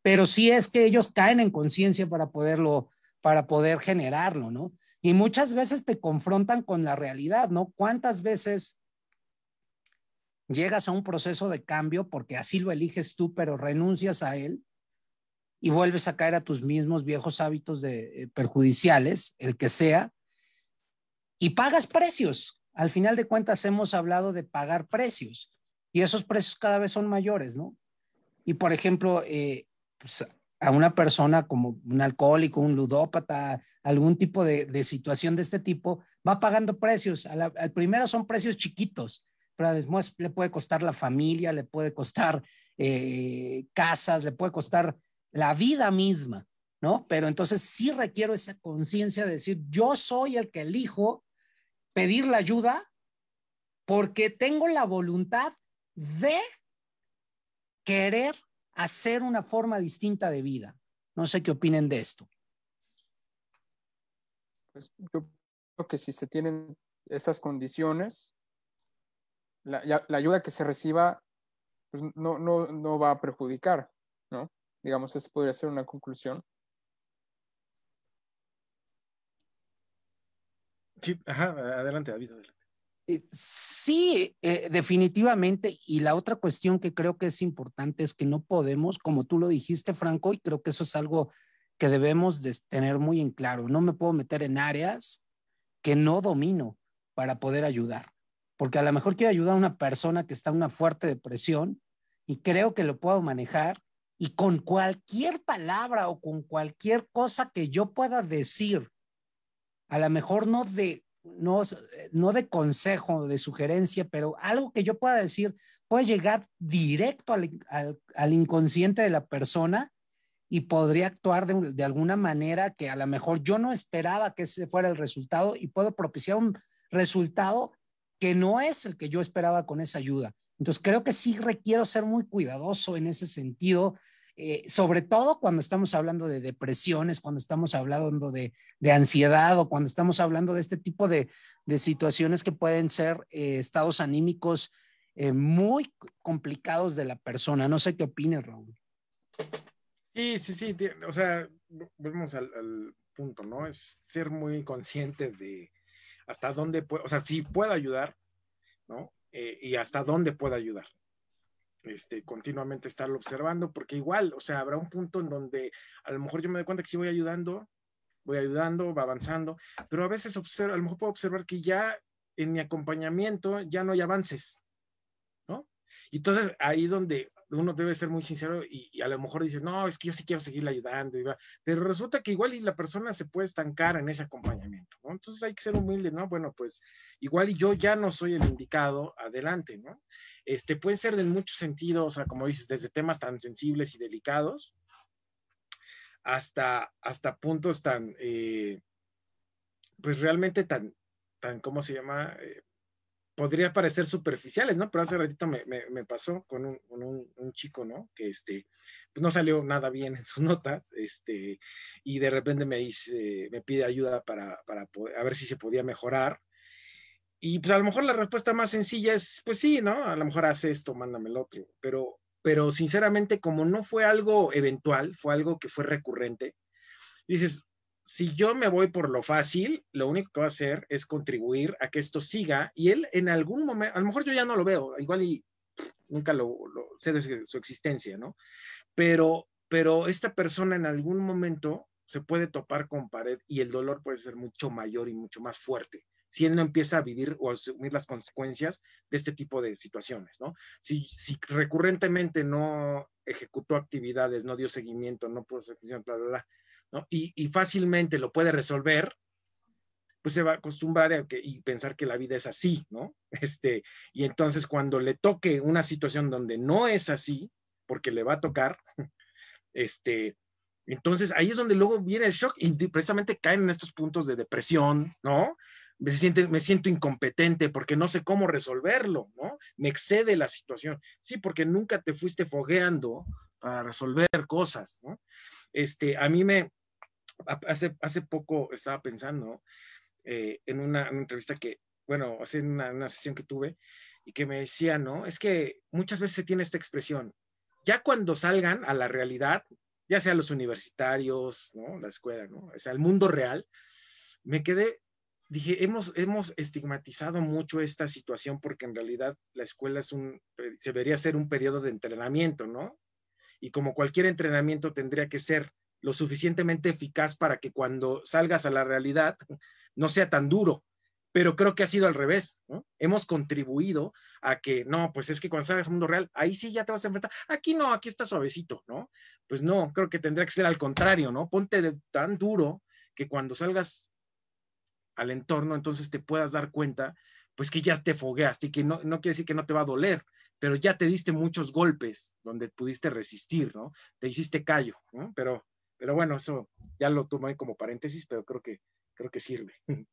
pero sí es que ellos caen en conciencia para poderlo para poder generarlo, ¿no? Y muchas veces te confrontan con la realidad, ¿no? ¿Cuántas veces llegas a un proceso de cambio porque así lo eliges tú, pero renuncias a él y vuelves a caer a tus mismos viejos hábitos de, eh, perjudiciales, el que sea, y pagas precios. Al final de cuentas hemos hablado de pagar precios y esos precios cada vez son mayores, ¿no? Y por ejemplo, eh, pues, a una persona como un alcohólico, un ludópata, algún tipo de, situación de este tipo, va pagando precios. al primero son precios chiquitos, pero después le puede costar la familia, le puede costar eh, casas, le puede costar la vida misma, ¿no? Pero entonces sí requiero esa conciencia de decir, yo soy el que elijo pedir la ayuda porque tengo la voluntad de querer hacer una forma distinta de vida. No sé qué opinen de esto. Pues yo creo que si se tienen esas condiciones, la, ayuda que se reciba pues no, no, no, va a perjudicar, ¿no? Digamos, esa podría ser una conclusión. Sí, ajá, adelante, David, adelante. Eh, sí, eh, definitivamente. Y la otra cuestión que creo que es importante es que no podemos, como tú lo dijiste, Franco, y creo que eso es algo que debemos de tener muy en claro. No me puedo meter en áreas que no domino para poder ayudar. Porque a lo mejor quiero ayudar a una persona que está en una fuerte depresión y creo que lo puedo manejar y con cualquier palabra o con cualquier cosa que yo pueda decir, a lo mejor no de no, no de consejo, de sugerencia, pero algo que yo pueda decir puede llegar directo al, al, inconsciente de la persona y podría actuar de, de, alguna manera que a lo mejor yo no esperaba que ese fuera el resultado y puedo propiciar un resultado que no es el que yo esperaba con esa ayuda. Entonces creo que sí requiero ser muy cuidadoso en ese sentido eh, sobre todo cuando estamos hablando de depresiones, cuando estamos hablando de, ansiedad o cuando estamos hablando de este tipo de, situaciones que pueden ser eh, estados anímicos eh, muy complicados de la persona. No sé qué opinas, Raúl. Sí, sí, sí. O sea, volvemos al punto, ¿no? Es ser muy consciente de hasta dónde puede, o sea, si puedo ayudar, ¿no? y hasta dónde puedo ayudar este, continuamente estarlo observando, porque igual, o sea, habrá un punto en donde a lo mejor yo me doy cuenta que sí voy ayudando, voy ayudando, va avanzando, pero a veces observo, a lo mejor puedo observar que ya en mi acompañamiento ya no hay avances, ¿no? Y entonces ahí donde uno debe ser muy sincero y, a lo mejor dices, no, es que yo sí quiero seguirle ayudando, pero resulta que igual y la persona se puede estancar en ese acompañamiento, ¿no? Entonces hay que ser humilde, ¿no? Bueno, pues igual y yo ya no soy el indicado, adelante, ¿no? Este, puede ser en muchos sentidos, o sea, como dices, desde temas tan sensibles y delicados hasta, hasta puntos tan, eh, pues realmente tan, tan, ¿cómo se llama? Eh, podría parecer superficiales, ¿no? Pero hace ratito me, me, pasó con, un, un, un, chico, ¿no? Que este, pues no salió nada bien en sus notas, este, y de repente me dice, me pide ayuda para, para poder, a ver si se podía mejorar. Y pues a lo mejor la respuesta más sencilla es, pues sí, ¿no? A lo mejor hace esto, mándame el otro, pero, pero sinceramente como no fue algo eventual, fue algo que fue recurrente, dices, si yo me voy por lo fácil, lo único que va a hacer es contribuir a que esto siga y él en algún momento, a lo mejor yo ya no lo veo, igual y nunca lo, sé de su, existencia, ¿no? Pero, pero esta persona en algún momento se puede topar con pared y el dolor puede ser mucho mayor y mucho más fuerte si él no empieza a vivir o a asumir las consecuencias de este tipo de situaciones, ¿no? Si, si recurrentemente no ejecutó actividades, no dio seguimiento, no puso atención, bla, bla, bla, y, fácilmente lo puede resolver, pues se va a acostumbrar a que, y pensar que la vida es así, ¿no? Este, y entonces cuando le toque una situación donde no es así, porque le va a tocar, este, entonces ahí es donde luego viene el shock y precisamente caen en estos puntos de depresión, ¿no? Me, siente, me siento incompetente porque no sé cómo resolverlo, ¿no? Me excede la situación. Sí, porque nunca te fuiste fogueando para resolver cosas, ¿no? Este, a mí me, hace, hace poco estaba pensando eh, en, una, entrevista que, bueno, hace una, sesión que tuve y que me decía, ¿no? Es que muchas veces se tiene esta expresión, ya cuando salgan a la realidad, ya sea los universitarios, ¿no? La escuela, ¿no? O sea, el mundo real, me quedé, dije, hemos, hemos estigmatizado mucho esta situación porque en realidad la escuela es un, se debería ser un periodo de entrenamiento, ¿no? Y como cualquier entrenamiento tendría que ser lo suficientemente eficaz para que cuando salgas a la realidad no sea tan duro. Pero creo que ha sido al revés, ¿no? Hemos contribuido a que, no, pues es que cuando salgas al mundo real, ahí sí ya te vas a enfrentar. Aquí no, aquí está suavecito, ¿no? Pues no, creo que tendría que ser al contrario, ¿no? Ponte tan duro que cuando salgas al entorno, entonces te puedas dar cuenta, pues que ya te fogueaste y que no, no quiere decir que no te va a doler, pero ya te diste muchos golpes donde pudiste resistir, ¿no? Te hiciste callo, ¿no? Pero pero bueno, eso ya lo tomé como paréntesis, pero creo que, creo que sirve.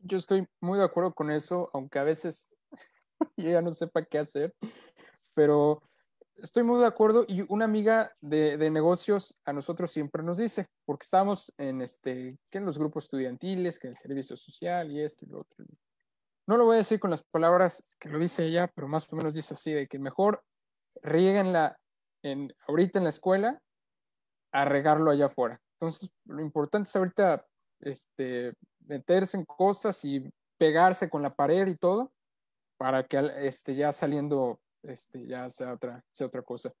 Yo estoy muy de acuerdo con eso, aunque a veces yo ya no sepa qué hacer, pero estoy muy de acuerdo y una amiga de, negocios a nosotros siempre nos dice, porque estamos en, este, que en los grupos estudiantiles, que en el servicio social y esto y lo otro. No lo voy a decir con las palabras que lo dice ella, pero más o menos dice así, de que mejor la en, ahorita en la escuela a regarlo allá afuera. Entonces, lo importante es ahorita este, meterse en cosas y pegarse con la pared y todo para que este, ya saliendo este, ya sea otra, sea otra cosa.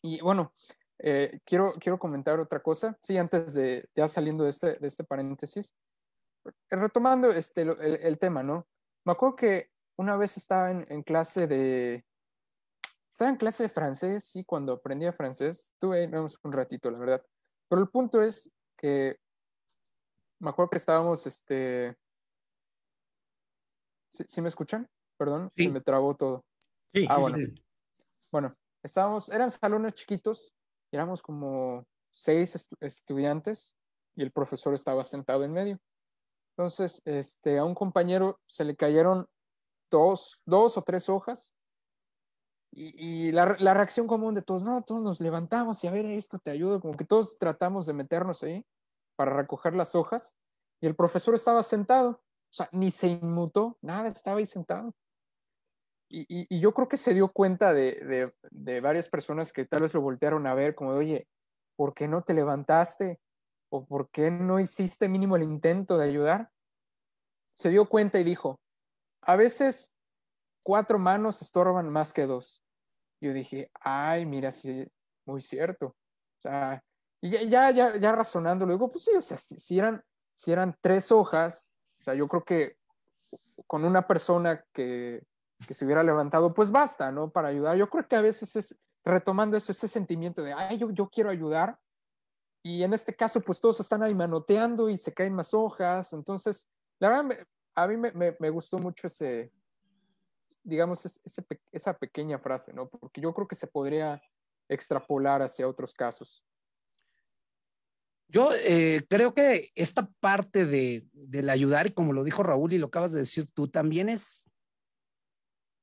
Y bueno, eh, quiero, quiero comentar otra cosa, sí, antes de ya saliendo de este, de este paréntesis, retomando este, el, tema, ¿no? Me acuerdo que una vez estaba en, en clase de, estaba en clase de francés y cuando aprendía francés, tuve un ratito, la verdad. Pero el punto es que me acuerdo que estábamos, este... ¿Sí, me escuchan? Perdón, se me trabó todo. Sí, ah, bueno. Bueno, estábamos, eran salones chiquitos, éramos como seis estudiantes y el profesor estaba sentado en medio. Entonces, este, a un compañero se le cayeron dos, dos o tres hojas y, la, la, reacción común de todos, no, todos nos levantamos y a ver, esto te ayuda, como que todos tratamos de meternos ahí para recoger las hojas y el profesor estaba sentado, o sea, ni se inmutó, nada, estaba ahí sentado. Y, y, yo creo que se dio cuenta de, de, varias personas que tal vez lo voltearon a ver como, oye, ¿por qué no te levantaste? ¿O por qué no hiciste mínimo el intento de ayudar? Se dio cuenta y dijo, a veces cuatro manos estorban más que dos. Yo dije, ay, mira, sí, muy cierto. O sea, y ya, ya, ya, razonando, luego, pues sí, o sea, si, eran, si eran tres hojas, o sea, yo creo que con una persona que, que se hubiera levantado, pues basta, ¿no? Para ayudar. Yo creo que a veces es, retomando eso, ese sentimiento de, ay, yo, yo quiero ayudar. Y en este caso, pues todos están ahí manoteando y se caen más hojas. Entonces, la verdad, a mí me, me, gustó mucho ese, digamos, esa pequeña frase, ¿no? Porque yo creo que se podría extrapolar hacia otros casos. Yo eh, creo que esta parte de, del ayudar, y como lo dijo Raúl y lo acabas de decir tú, también es,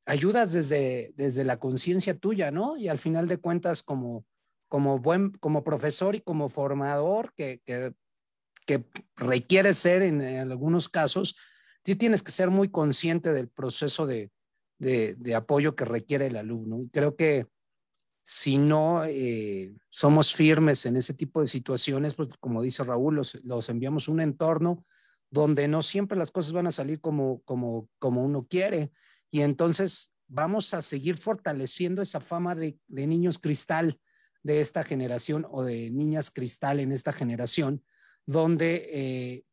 ayudas desde, desde la conciencia tuya, ¿no? Y al final de cuentas, como, como buen, como profesor y como formador que, que, requiere ser en, algunos casos, sí tienes que ser muy consciente del proceso de, de, apoyo que requiere el alumno. Y creo que si no eh, somos firmes en ese tipo de situaciones, pues como dice Raúl, los, los, enviamos a un entorno donde no siempre las cosas van a salir como, como, como uno quiere. Y entonces vamos a seguir fortaleciendo esa fama de niños cristal de esta generación o de niñas cristal en esta generación, donde eh,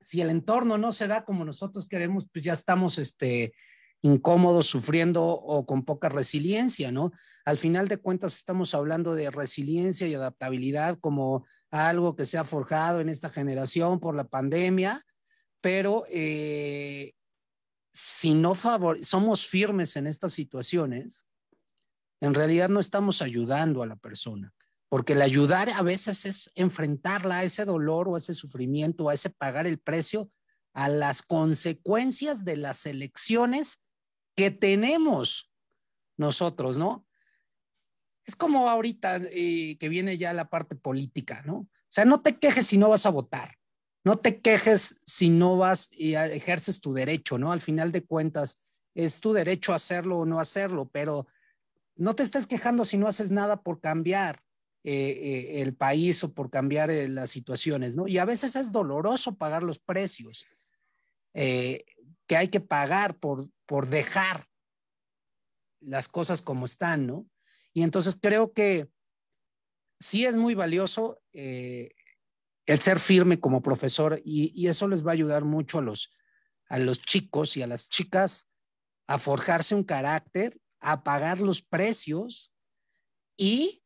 si el entorno no se da como nosotros queremos, pues ya estamos este, incómodos, sufriendo o con poca resiliencia, ¿no? Al final de cuentas estamos hablando de resiliencia y adaptabilidad como algo que se ha forjado en esta generación por la pandemia, pero eh, si no favor somos firmes en estas situaciones, en realidad no estamos ayudando a la persona, porque el ayudar a veces es enfrentarla a ese dolor o a ese sufrimiento, a ese pagar el precio a las consecuencias de las elecciones que tenemos nosotros, ¿no? Es como ahorita eh, que viene ya la parte política, ¿no? O sea, no te quejes si no vas a votar, no te quejes si no vas y ejerces tu derecho, ¿no? Al final de cuentas, es tu derecho hacerlo o no hacerlo, pero no te estés quejando si no haces nada por cambiar eh, eh, el país o por cambiar las situaciones, ¿no? Y a veces es doloroso pagar los precios que hay que pagar por, por dejar las cosas como están, ¿no? Y entonces creo que sí es muy valioso eh, el ser firme como profesor y, eso les va a ayudar mucho a los, a los chicos y a las chicas a forjarse un carácter, a pagar los precios y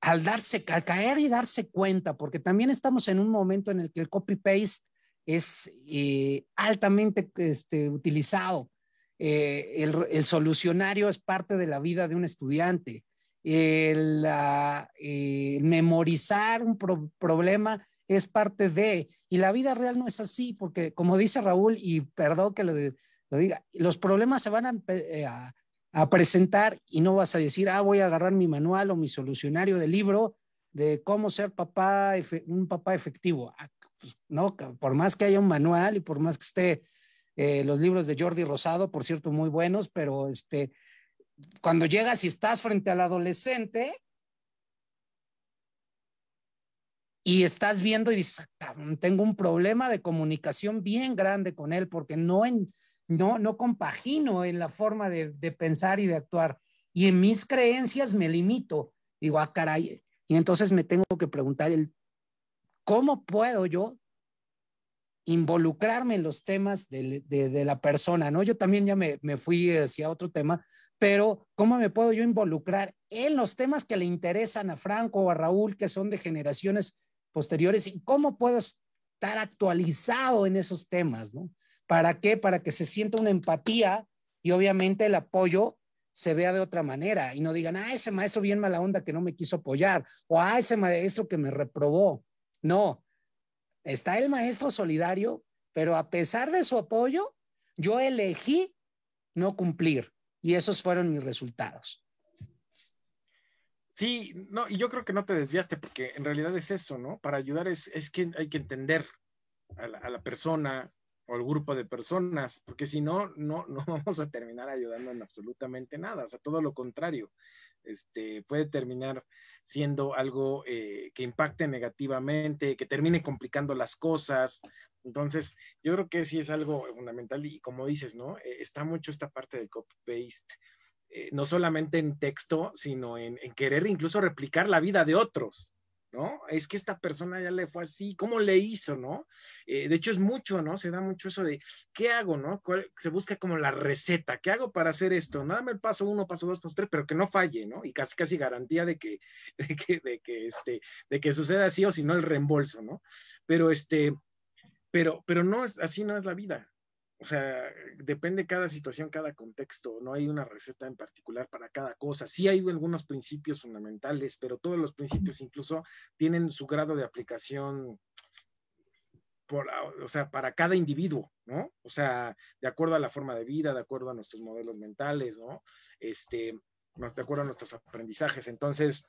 al darse, caer y darse cuenta, porque también estamos en un momento en el que el copy-paste es eh, altamente este, utilizado. Eh, el, solucionario es parte de la vida de un estudiante. El, memorizar un problema es parte de, y la vida real no es así, porque como dice Raúl, y perdón que lo, diga, los problemas se van eh, a, presentar y no vas a decir, ah, voy a agarrar mi manual o mi solucionario de libro de cómo ser papá, un papá efectivo. Ah, pues, no, por más que haya un manual y por más que esté eh, los libros de Jordi Rosado, por cierto, muy buenos, pero este, cuando llegas y estás frente al adolescente y estás viendo y dices, ah, tengo un problema de comunicación bien grande con él porque no, en, no, no compagino en la forma de, de pensar y de actuar. Y en mis creencias me limito. Digo, ah, caray. Y entonces me tengo que preguntar el ¿Cómo puedo yo involucrarme en los temas de, la persona, ¿no? Yo también ya me, fui hacia otro tema, pero ¿cómo me puedo yo involucrar en los temas que le interesan a Franco o a Raúl, que son de generaciones posteriores y cómo puedo estar actualizado en esos temas, ¿no? ¿Para qué? Para que se sienta una empatía y obviamente el apoyo se vea de otra manera y no digan, ah, ese maestro bien mala onda que no me quiso apoyar o ah, ese maestro que me reprobó. No, está el maestro solidario, pero a pesar de su apoyo, yo elegí no cumplir y esos fueron mis resultados. Sí, no, y yo creo que no te desviaste porque en realidad es eso, ¿no? Para ayudar es, es que hay que entender a la, a la persona, o el grupo de personas, porque si no, no, no vamos a terminar ayudando en absolutamente nada, o sea, todo lo contrario, este, puede terminar siendo algo eh, que impacte negativamente, que termine complicando las cosas. Entonces, yo creo que sí es algo fundamental y como dices, ¿no? Eh, está mucho esta parte de copy-paste, eh, no solamente en texto, sino en querer incluso replicar la vida de otros. ¿No? Es que esta persona ya le fue así, ¿cómo le hizo, no? Eh, de hecho, es mucho, ¿no? Se da mucho eso de, ¿qué hago, no? Se busca como la receta, ¿qué hago para hacer esto? Nada el paso uno, paso dos, paso tres, pero que no falle, ¿no? Y casi, casi garantía de que, de que, de que, este, de que suceda así o si no el reembolso, ¿no? Pero este, pero, pero no es, así no es la vida. O sea, depende cada situación, cada contexto. No hay una receta en particular para cada cosa. Sí hay algunos principios fundamentales, pero todos los principios incluso tienen su grado de aplicación por, o sea, para cada individuo, ¿no? O sea, de acuerdo a la forma de vida, de acuerdo a nuestros modelos mentales, ¿no? Este, de acuerdo a nuestros aprendizajes. Entonces,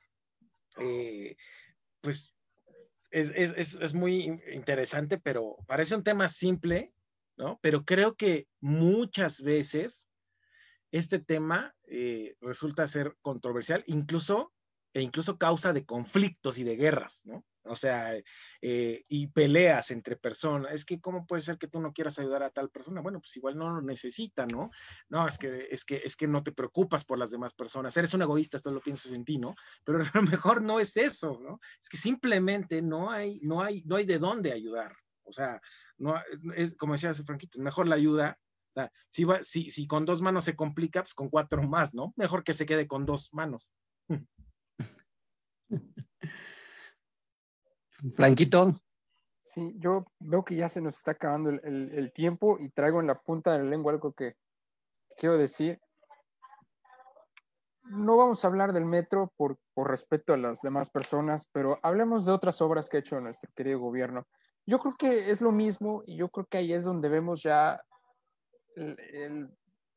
eh, pues es, es, es, muy interesante, pero parece un tema simple, ¿no? Pero creo que muchas veces este tema eh, resulta ser controversial, incluso, e incluso causa de conflictos y de guerras, ¿no? O sea, eh, y peleas entre personas. Es que, ¿cómo puede ser que tú no quieras ayudar a tal persona? Bueno, pues igual no lo necesita, ¿no? No, es que, es que, es que no te preocupas por las demás personas. Eres un egoísta, esto lo piensas en ti, ¿no? Pero a lo mejor no es eso, ¿no? Es que simplemente no hay, no hay, no hay de dónde ayudar. O sea, no, es, como decía Franquito, mejor la ayuda. O sea, si, va, si, si con dos manos se complica, pues con cuatro más, ¿no? Mejor que se quede con dos manos. Franquito. Sí, yo veo que ya se nos está acabando el, el, el, tiempo y traigo en la punta de la lengua algo que quiero decir. No vamos a hablar del metro por, por respeto a las demás personas, pero hablemos de otras obras que ha hecho nuestro querido gobierno yo creo que es lo mismo y yo creo que ahí es donde vemos ya el, el,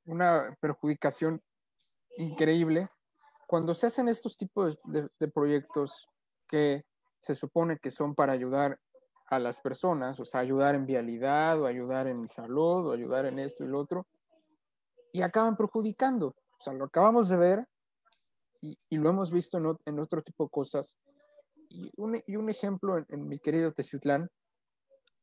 una perjudicación increíble cuando se hacen estos tipos de, de, proyectos que se supone que son para ayudar a las personas, o sea, ayudar en vialidad o ayudar en salud o ayudar en esto y lo otro, y acaban perjudicando. O sea, lo acabamos de ver y, y lo hemos visto en, en, otro tipo de cosas. Y un, y un ejemplo en, en mi querido Teciutlán,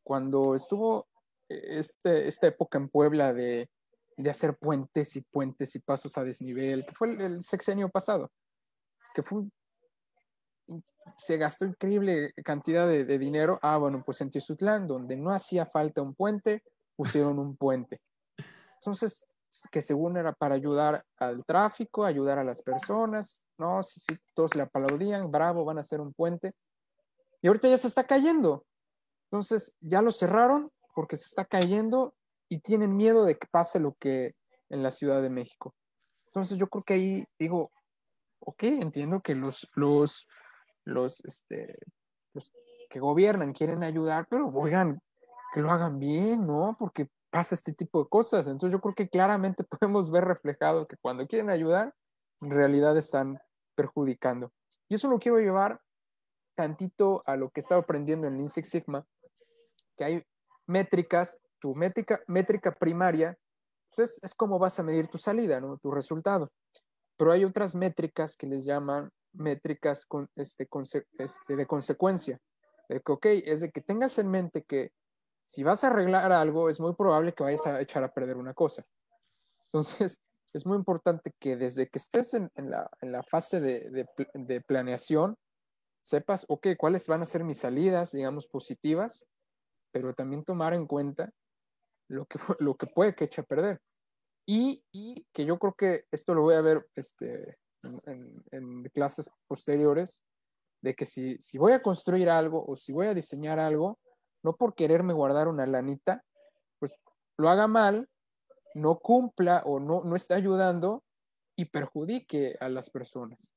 cuando estuvo eh, este, esta época en Puebla de, de, hacer puentes y puentes y pasos a desnivel, que fue el, sexenio pasado, que fue se gastó increíble cantidad de, de, dinero. Ah, bueno, pues en Tizutlán, donde no hacía falta un puente, pusieron un puente. Entonces, que según era para ayudar al tráfico, ayudar a las personas, no, sí, sí, todos le aplaudían, bravo, van a hacer un puente. Y ahorita ya se está cayendo. Entonces ya lo cerraron porque se está cayendo y tienen miedo de que pase lo que en la Ciudad de México. Entonces yo creo que ahí digo, ok, entiendo que los, los, los, este, los que gobiernan quieren ayudar, pero oigan, que lo hagan bien, ¿no? Porque pasa este tipo de cosas. Entonces yo creo que claramente podemos ver reflejado que cuando quieren ayudar, en realidad están perjudicando. Y eso lo quiero llevar tantito a lo que estaba aprendiendo en Lean Six Sigma, que hay métricas, tu métrica, métrica primaria, pues es, es como vas a medir tu salida, ¿no? tu resultado. Pero hay otras métricas que les llaman métricas este, este, de consecuencia. De que, ok, es de que tengas en mente que si vas a arreglar algo, es muy probable que vayas a echar a perder una cosa. Entonces, es muy importante que desde que estés en, en, la, en la, fase de, de, de, planeación, sepas, ok, cuáles van a ser mis salidas, digamos, positivas, pero también tomar en cuenta lo que, lo que puede que eche a perder. Y, y, que yo creo que esto lo voy a ver este, en, en, en clases posteriores, de que si, si voy a construir algo o si voy a diseñar algo, no por quererme guardar una lanita, pues lo haga mal, no cumpla o no, no esté ayudando y perjudique a las personas.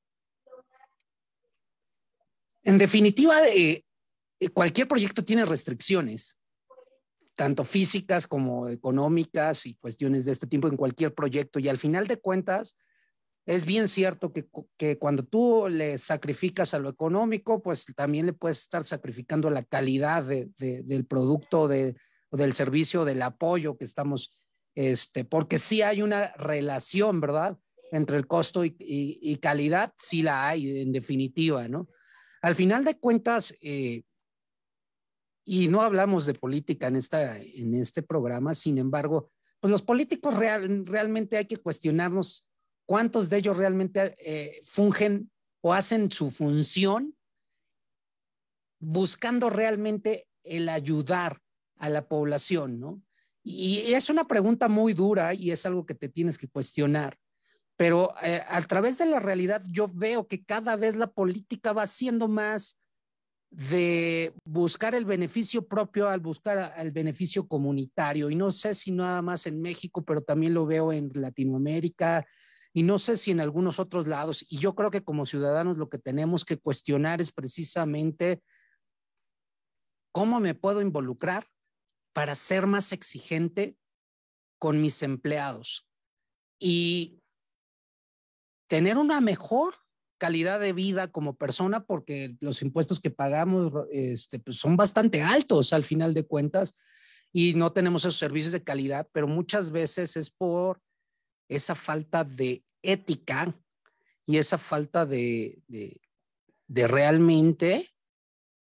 En definitiva, eh, cualquier proyecto tiene restricciones, tanto físicas como económicas y cuestiones de este tipo en cualquier proyecto. Y al final de cuentas, es bien cierto que, que, cuando tú le sacrificas a lo económico, pues también le puedes estar sacrificando la calidad de, de, del producto, de, del servicio, del apoyo que estamos, este, porque sí hay una relación, ¿verdad? Entre el costo y, y, y calidad, sí la hay, en definitiva, ¿no? Al final de cuentas, eh, y no hablamos de política en, esta, en este programa, sin embargo, pues los políticos real, realmente hay que cuestionarnos cuántos de ellos realmente eh, fungen o hacen su función buscando realmente el ayudar a la población, ¿no? Y es una pregunta muy dura y es algo que te tienes que cuestionar pero eh, a través de la realidad yo veo que cada vez la política va siendo más de buscar el beneficio propio al buscar el beneficio comunitario. Y no sé si nada más en México, pero también lo veo en Latinoamérica y no sé si en algunos otros lados. Y yo creo que como ciudadanos lo que tenemos que cuestionar es precisamente cómo me puedo involucrar para ser más exigente con mis empleados. Y tener una mejor calidad de vida como persona porque los impuestos que pagamos este, pues son bastante altos al final de cuentas y no tenemos esos servicios de calidad, pero muchas veces es por esa falta de ética y esa falta de, de, de realmente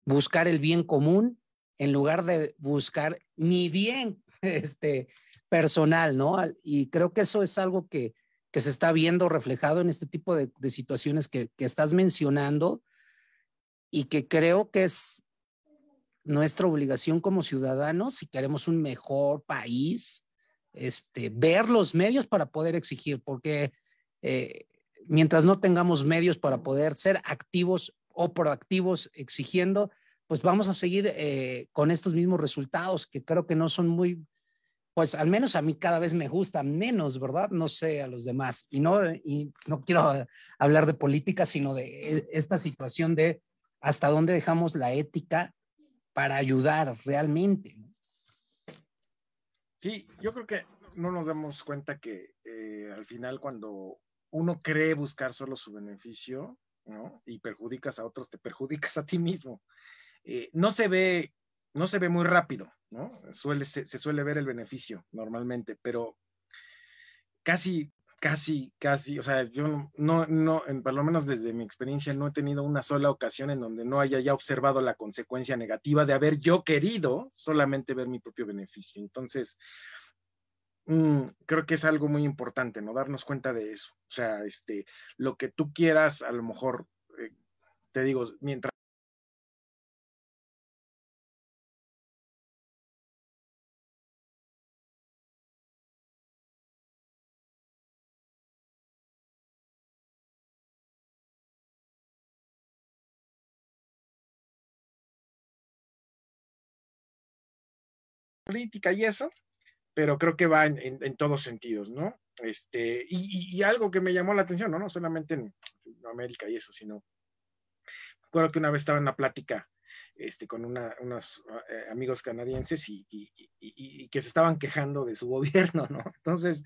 buscar el bien común en lugar de buscar mi bien este, personal, ¿no? Y creo que eso es algo que, que se está viendo reflejado en este tipo de, situaciones que, que, estás mencionando y que creo que es nuestra obligación como ciudadanos, si queremos un mejor país, este, ver los medios para poder exigir, porque eh, mientras no tengamos medios para poder ser activos o proactivos exigiendo, pues vamos a seguir eh, con estos mismos resultados que creo que no son muy, pues al menos a mí cada vez me gusta menos, ¿verdad? No sé a los demás. Y no, y no quiero hablar de política, sino de esta situación de hasta dónde dejamos la ética para ayudar realmente. Sí, yo creo que no nos damos cuenta que eh, al final cuando uno cree buscar solo su beneficio, ¿no? Y perjudicas a otros, te perjudicas a ti mismo. Eh, no se ve no se ve muy rápido, ¿no? Suele, se, suele ver el beneficio normalmente, pero casi, casi, casi, o sea, yo no, no, en, por lo menos desde mi experiencia, no he tenido una sola ocasión en donde no haya ya observado la consecuencia negativa de haber yo querido solamente ver mi propio beneficio. Entonces, mmm, creo que es algo muy importante, ¿no? Darnos cuenta de eso. O sea, este, lo que tú quieras, a lo mejor, eh, te digo, mientras política y eso, pero creo que va en, en, todos sentidos, ¿no? Este, y, y, y, algo que me llamó la atención, ¿no? No solamente en América y eso, sino, recuerdo que una vez estaba en una plática este, con una, unos eh, amigos canadienses y, y, y, que se estaban quejando de su gobierno, ¿no? Entonces,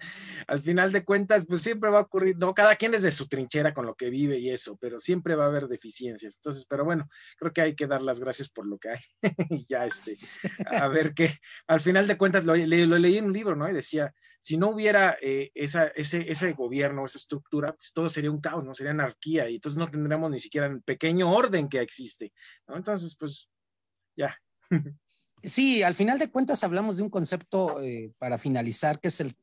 al final de cuentas, pues siempre va a ocurrir, no, cada quien es de su trinchera con lo que vive y eso, pero siempre va a haber deficiencias. Entonces, pero bueno, creo que hay que dar las gracias por lo que hay y ya, este, a ver qué, al final de cuentas, lo, lo, lo, leí en un libro, ¿no? Y decía, si no hubiera eh, esa, ese, ese gobierno, esa estructura, pues todo sería un caos, ¿no? Sería anarquía y entonces no tendríamos ni siquiera el pequeño orden que existe, ¿no? Entonces, pues ya. Sí, al final de cuentas hablamos de un concepto eh, para finalizar, que es el,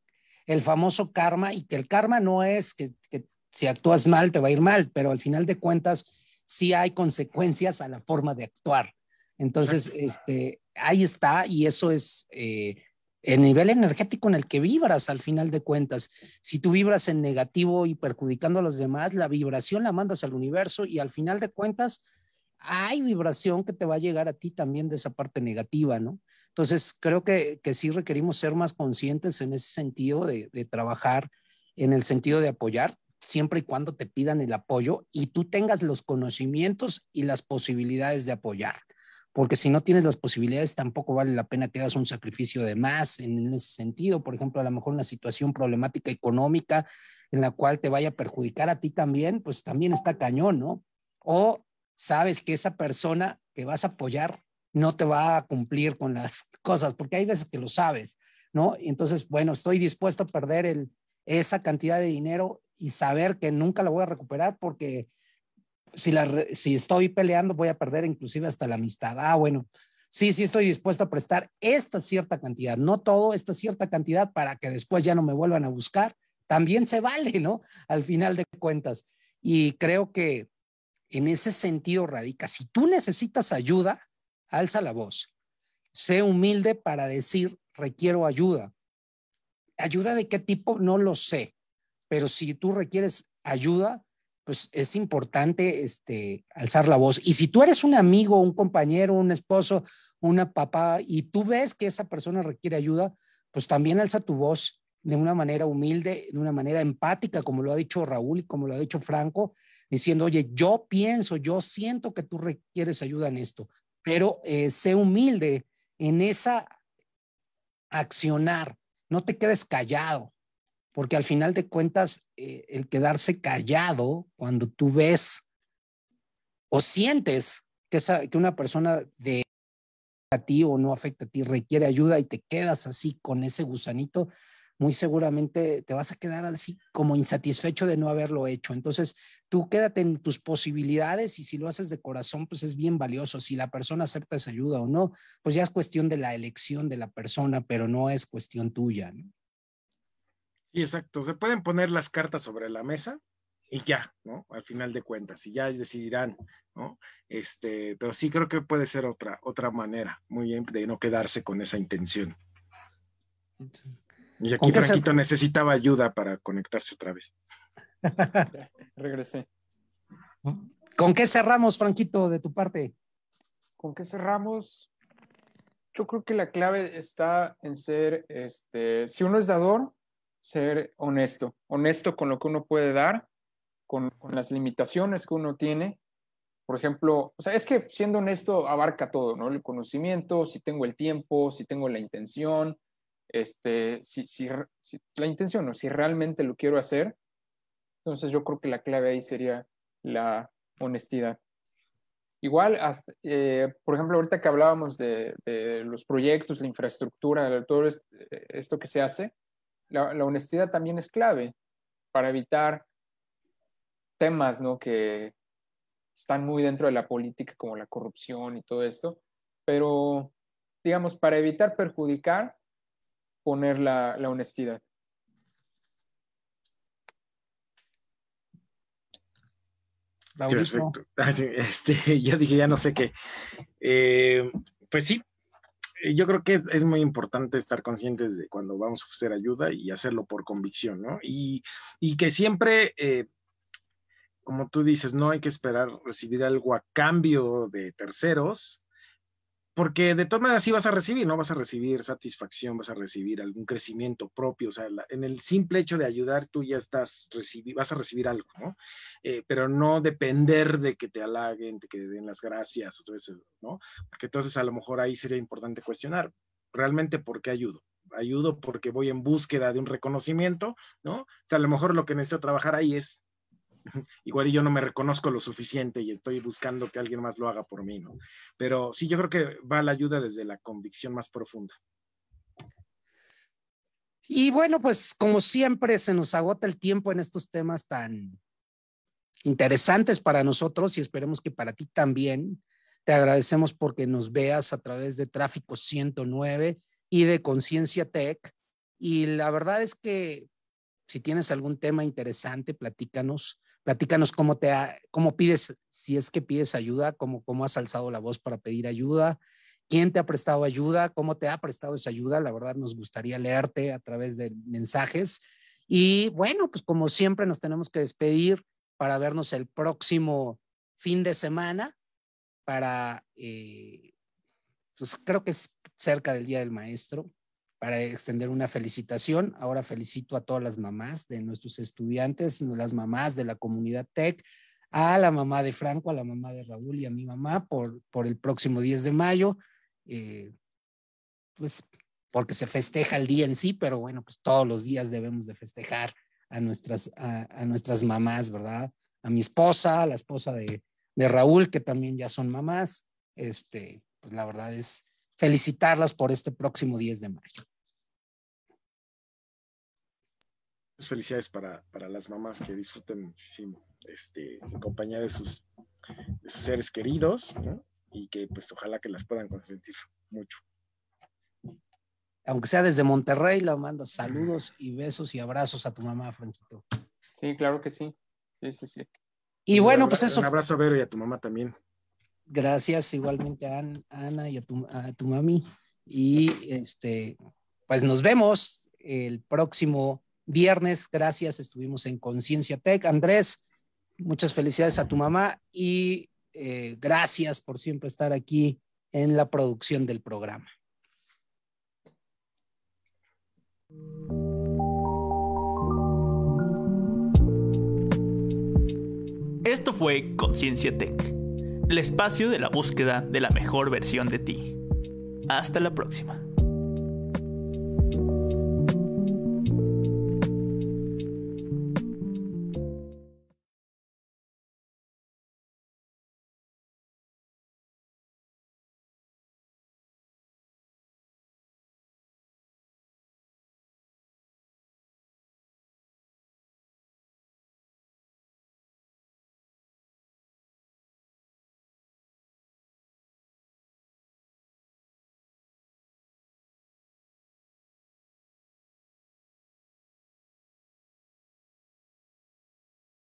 el, famoso karma, y que el karma no es que, que, si actúas mal te va a ir mal, pero al final de cuentas sí hay consecuencias a la forma de actuar. Entonces, este, ahí está, y eso es eh, el nivel energético en el que vibras al final de cuentas. Si tú vibras en negativo y perjudicando a los demás, la vibración la mandas al universo y al final de cuentas hay vibración que te va a llegar a ti también de esa parte negativa, ¿no? Entonces, creo que, que sí requerimos ser más conscientes en ese sentido de, de trabajar en el sentido de apoyar, siempre y cuando te pidan el apoyo y tú tengas los conocimientos y las posibilidades de apoyar. Porque si no tienes las posibilidades, tampoco vale la pena que hagas un sacrificio de más en, ese sentido. Por ejemplo, a lo mejor una situación problemática económica en la cual te vaya a perjudicar a ti también, pues también está cañón, ¿no? O sabes que esa persona que vas a apoyar no te va a cumplir con las cosas, porque hay veces que lo sabes, ¿no? Entonces, bueno, estoy dispuesto a perder esa cantidad de dinero y saber que nunca la voy a recuperar porque si, la, si estoy peleando voy a perder inclusive hasta la amistad. Ah, bueno, sí, sí estoy dispuesto a prestar esta cierta cantidad, no todo, esta cierta cantidad para que después ya no me vuelvan a buscar. También se vale, ¿no? Al final de cuentas. Y creo que en ese sentido radica. Si tú necesitas ayuda, alza la voz. Sé humilde para decir, requiero ayuda. ¿Ayuda de qué tipo? No lo sé. Pero si tú requieres ayuda, pues es importante este, alzar la voz. Y si tú eres un amigo, un compañero, un esposo, una papá, y tú ves que esa persona requiere ayuda, pues también alza tu voz de una manera humilde, de una manera empática, como lo ha dicho Raúl y como lo ha dicho Franco, diciendo, oye, yo pienso, yo siento que tú requieres ayuda en esto, pero eh, sé humilde en esa accionar, no te quedes callado, porque al final de cuentas, eh, el quedarse callado cuando tú ves o sientes que, que una persona de a ti o no afecta a ti requiere ayuda y te quedas así con ese gusanito, muy seguramente te vas a quedar así como insatisfecho de no haberlo hecho. Entonces, tú quédate en tus posibilidades y si lo haces de corazón, pues es bien valioso. Si la persona acepta esa ayuda o no, pues ya es cuestión de la elección de la persona, pero no es cuestión tuya. ¿no? Sí, exacto. Se pueden poner las cartas sobre la mesa y ya, ¿no? Al final de cuentas, y ya decidirán, ¿no? Este, pero sí creo que puede ser otra, otra manera, muy bien, de no quedarse con esa intención. Y aquí Franquito necesitaba ayuda para conectarse otra vez. Regresé. ¿Con qué cerramos, Franquito, de tu parte? ¿Con qué cerramos? Yo creo que la clave está en ser, este, si uno es dador, ser honesto, honesto con lo que uno puede dar, con, con las limitaciones que uno tiene. Por ejemplo, o sea, es que siendo honesto abarca todo, ¿no? El conocimiento, si tengo el tiempo, si tengo la intención, este, si, si, la intención o si realmente lo quiero hacer, entonces yo creo que la clave ahí sería la honestidad. Igual, eh, por ejemplo, ahorita que hablábamos de, los proyectos, la infraestructura, todo esto que se hace, la, la, honestidad también es clave para evitar temas ¿no? que están muy dentro de la política, como la corrupción y todo esto, pero digamos, para evitar perjudicar, poner la, la honestidad. Perfecto. Este, ya dije, ya no sé qué. Eh, pues sí, yo creo que es, es, muy importante estar conscientes de cuando vamos a ofrecer ayuda y hacerlo por convicción, ¿no? Y, y que siempre, eh, como tú dices, no hay que esperar recibir algo a cambio de terceros, porque de todas maneras sí vas a recibir, ¿no? Vas a recibir satisfacción, vas a recibir algún crecimiento propio, o sea, en el simple hecho de ayudar tú ya estás, recibi vas a recibir algo, ¿no? Eh, pero no depender de que te halaguen, de que den las gracias, eso, ¿no? Porque entonces a lo mejor ahí sería importante cuestionar, ¿realmente por qué ayudo? Ayudo porque voy en búsqueda de un reconocimiento, ¿no? O sea, a lo mejor lo que necesito trabajar ahí es igual yo no me reconozco lo suficiente y estoy buscando que alguien más lo haga por mí, ¿no? Pero sí, yo creo que va la ayuda desde la convicción más profunda. Y bueno, pues como siempre se nos agota el tiempo en estos temas tan interesantes para nosotros y esperemos que para ti también. Te agradecemos porque nos veas a través de Tráfico 109 y de Conciencia Tech. Y la verdad es que si tienes algún tema interesante, platícanos. Platícanos cómo te cómo pides, si es que pides ayuda, cómo, cómo has alzado la voz para pedir ayuda, quién te ha prestado ayuda, cómo te ha prestado esa ayuda. La verdad nos gustaría leerte a través de mensajes. Y bueno, pues como siempre nos tenemos que despedir para vernos el próximo fin de semana. para, eh, pues creo que es cerca del Día del Maestro, para extender una felicitación. Ahora felicito a todas las mamás de nuestros estudiantes, las mamás de la comunidad TEC, a la mamá de Franco, a la mamá de Raúl y a mi mamá por, por el próximo 10 de mayo. Eh, pues porque se festeja el día en sí, pero bueno, pues todos los días debemos de festejar a nuestras, a, nuestras mamás, ¿verdad? A mi esposa, a la esposa de, de, Raúl, que también ya son mamás. Este, pues la verdad es felicitarlas por este próximo 10 de mayo. Pues felicidades para, para las mamás que disfruten muchísimo este, en compañía de sus, de sus seres queridos ¿no? y que pues ojalá que las puedan consentir mucho aunque sea desde Monterrey, la mandas saludos y besos y abrazos a tu mamá, Franquito. Sí, claro que sí. Sí, sí, sí. Y bueno, pues eso. Un abrazo a Vero y a tu mamá también. Gracias igualmente a Ana y a tu, a tu mami. Y este, pues nos vemos el próximo viernes. Gracias, estuvimos en Conciencia Tech. Andrés, muchas felicidades a tu mamá y eh, gracias por siempre estar aquí en la producción del programa. Esto fue Conciencia Tech, el espacio de la búsqueda de la mejor versión de ti. Hasta la próxima.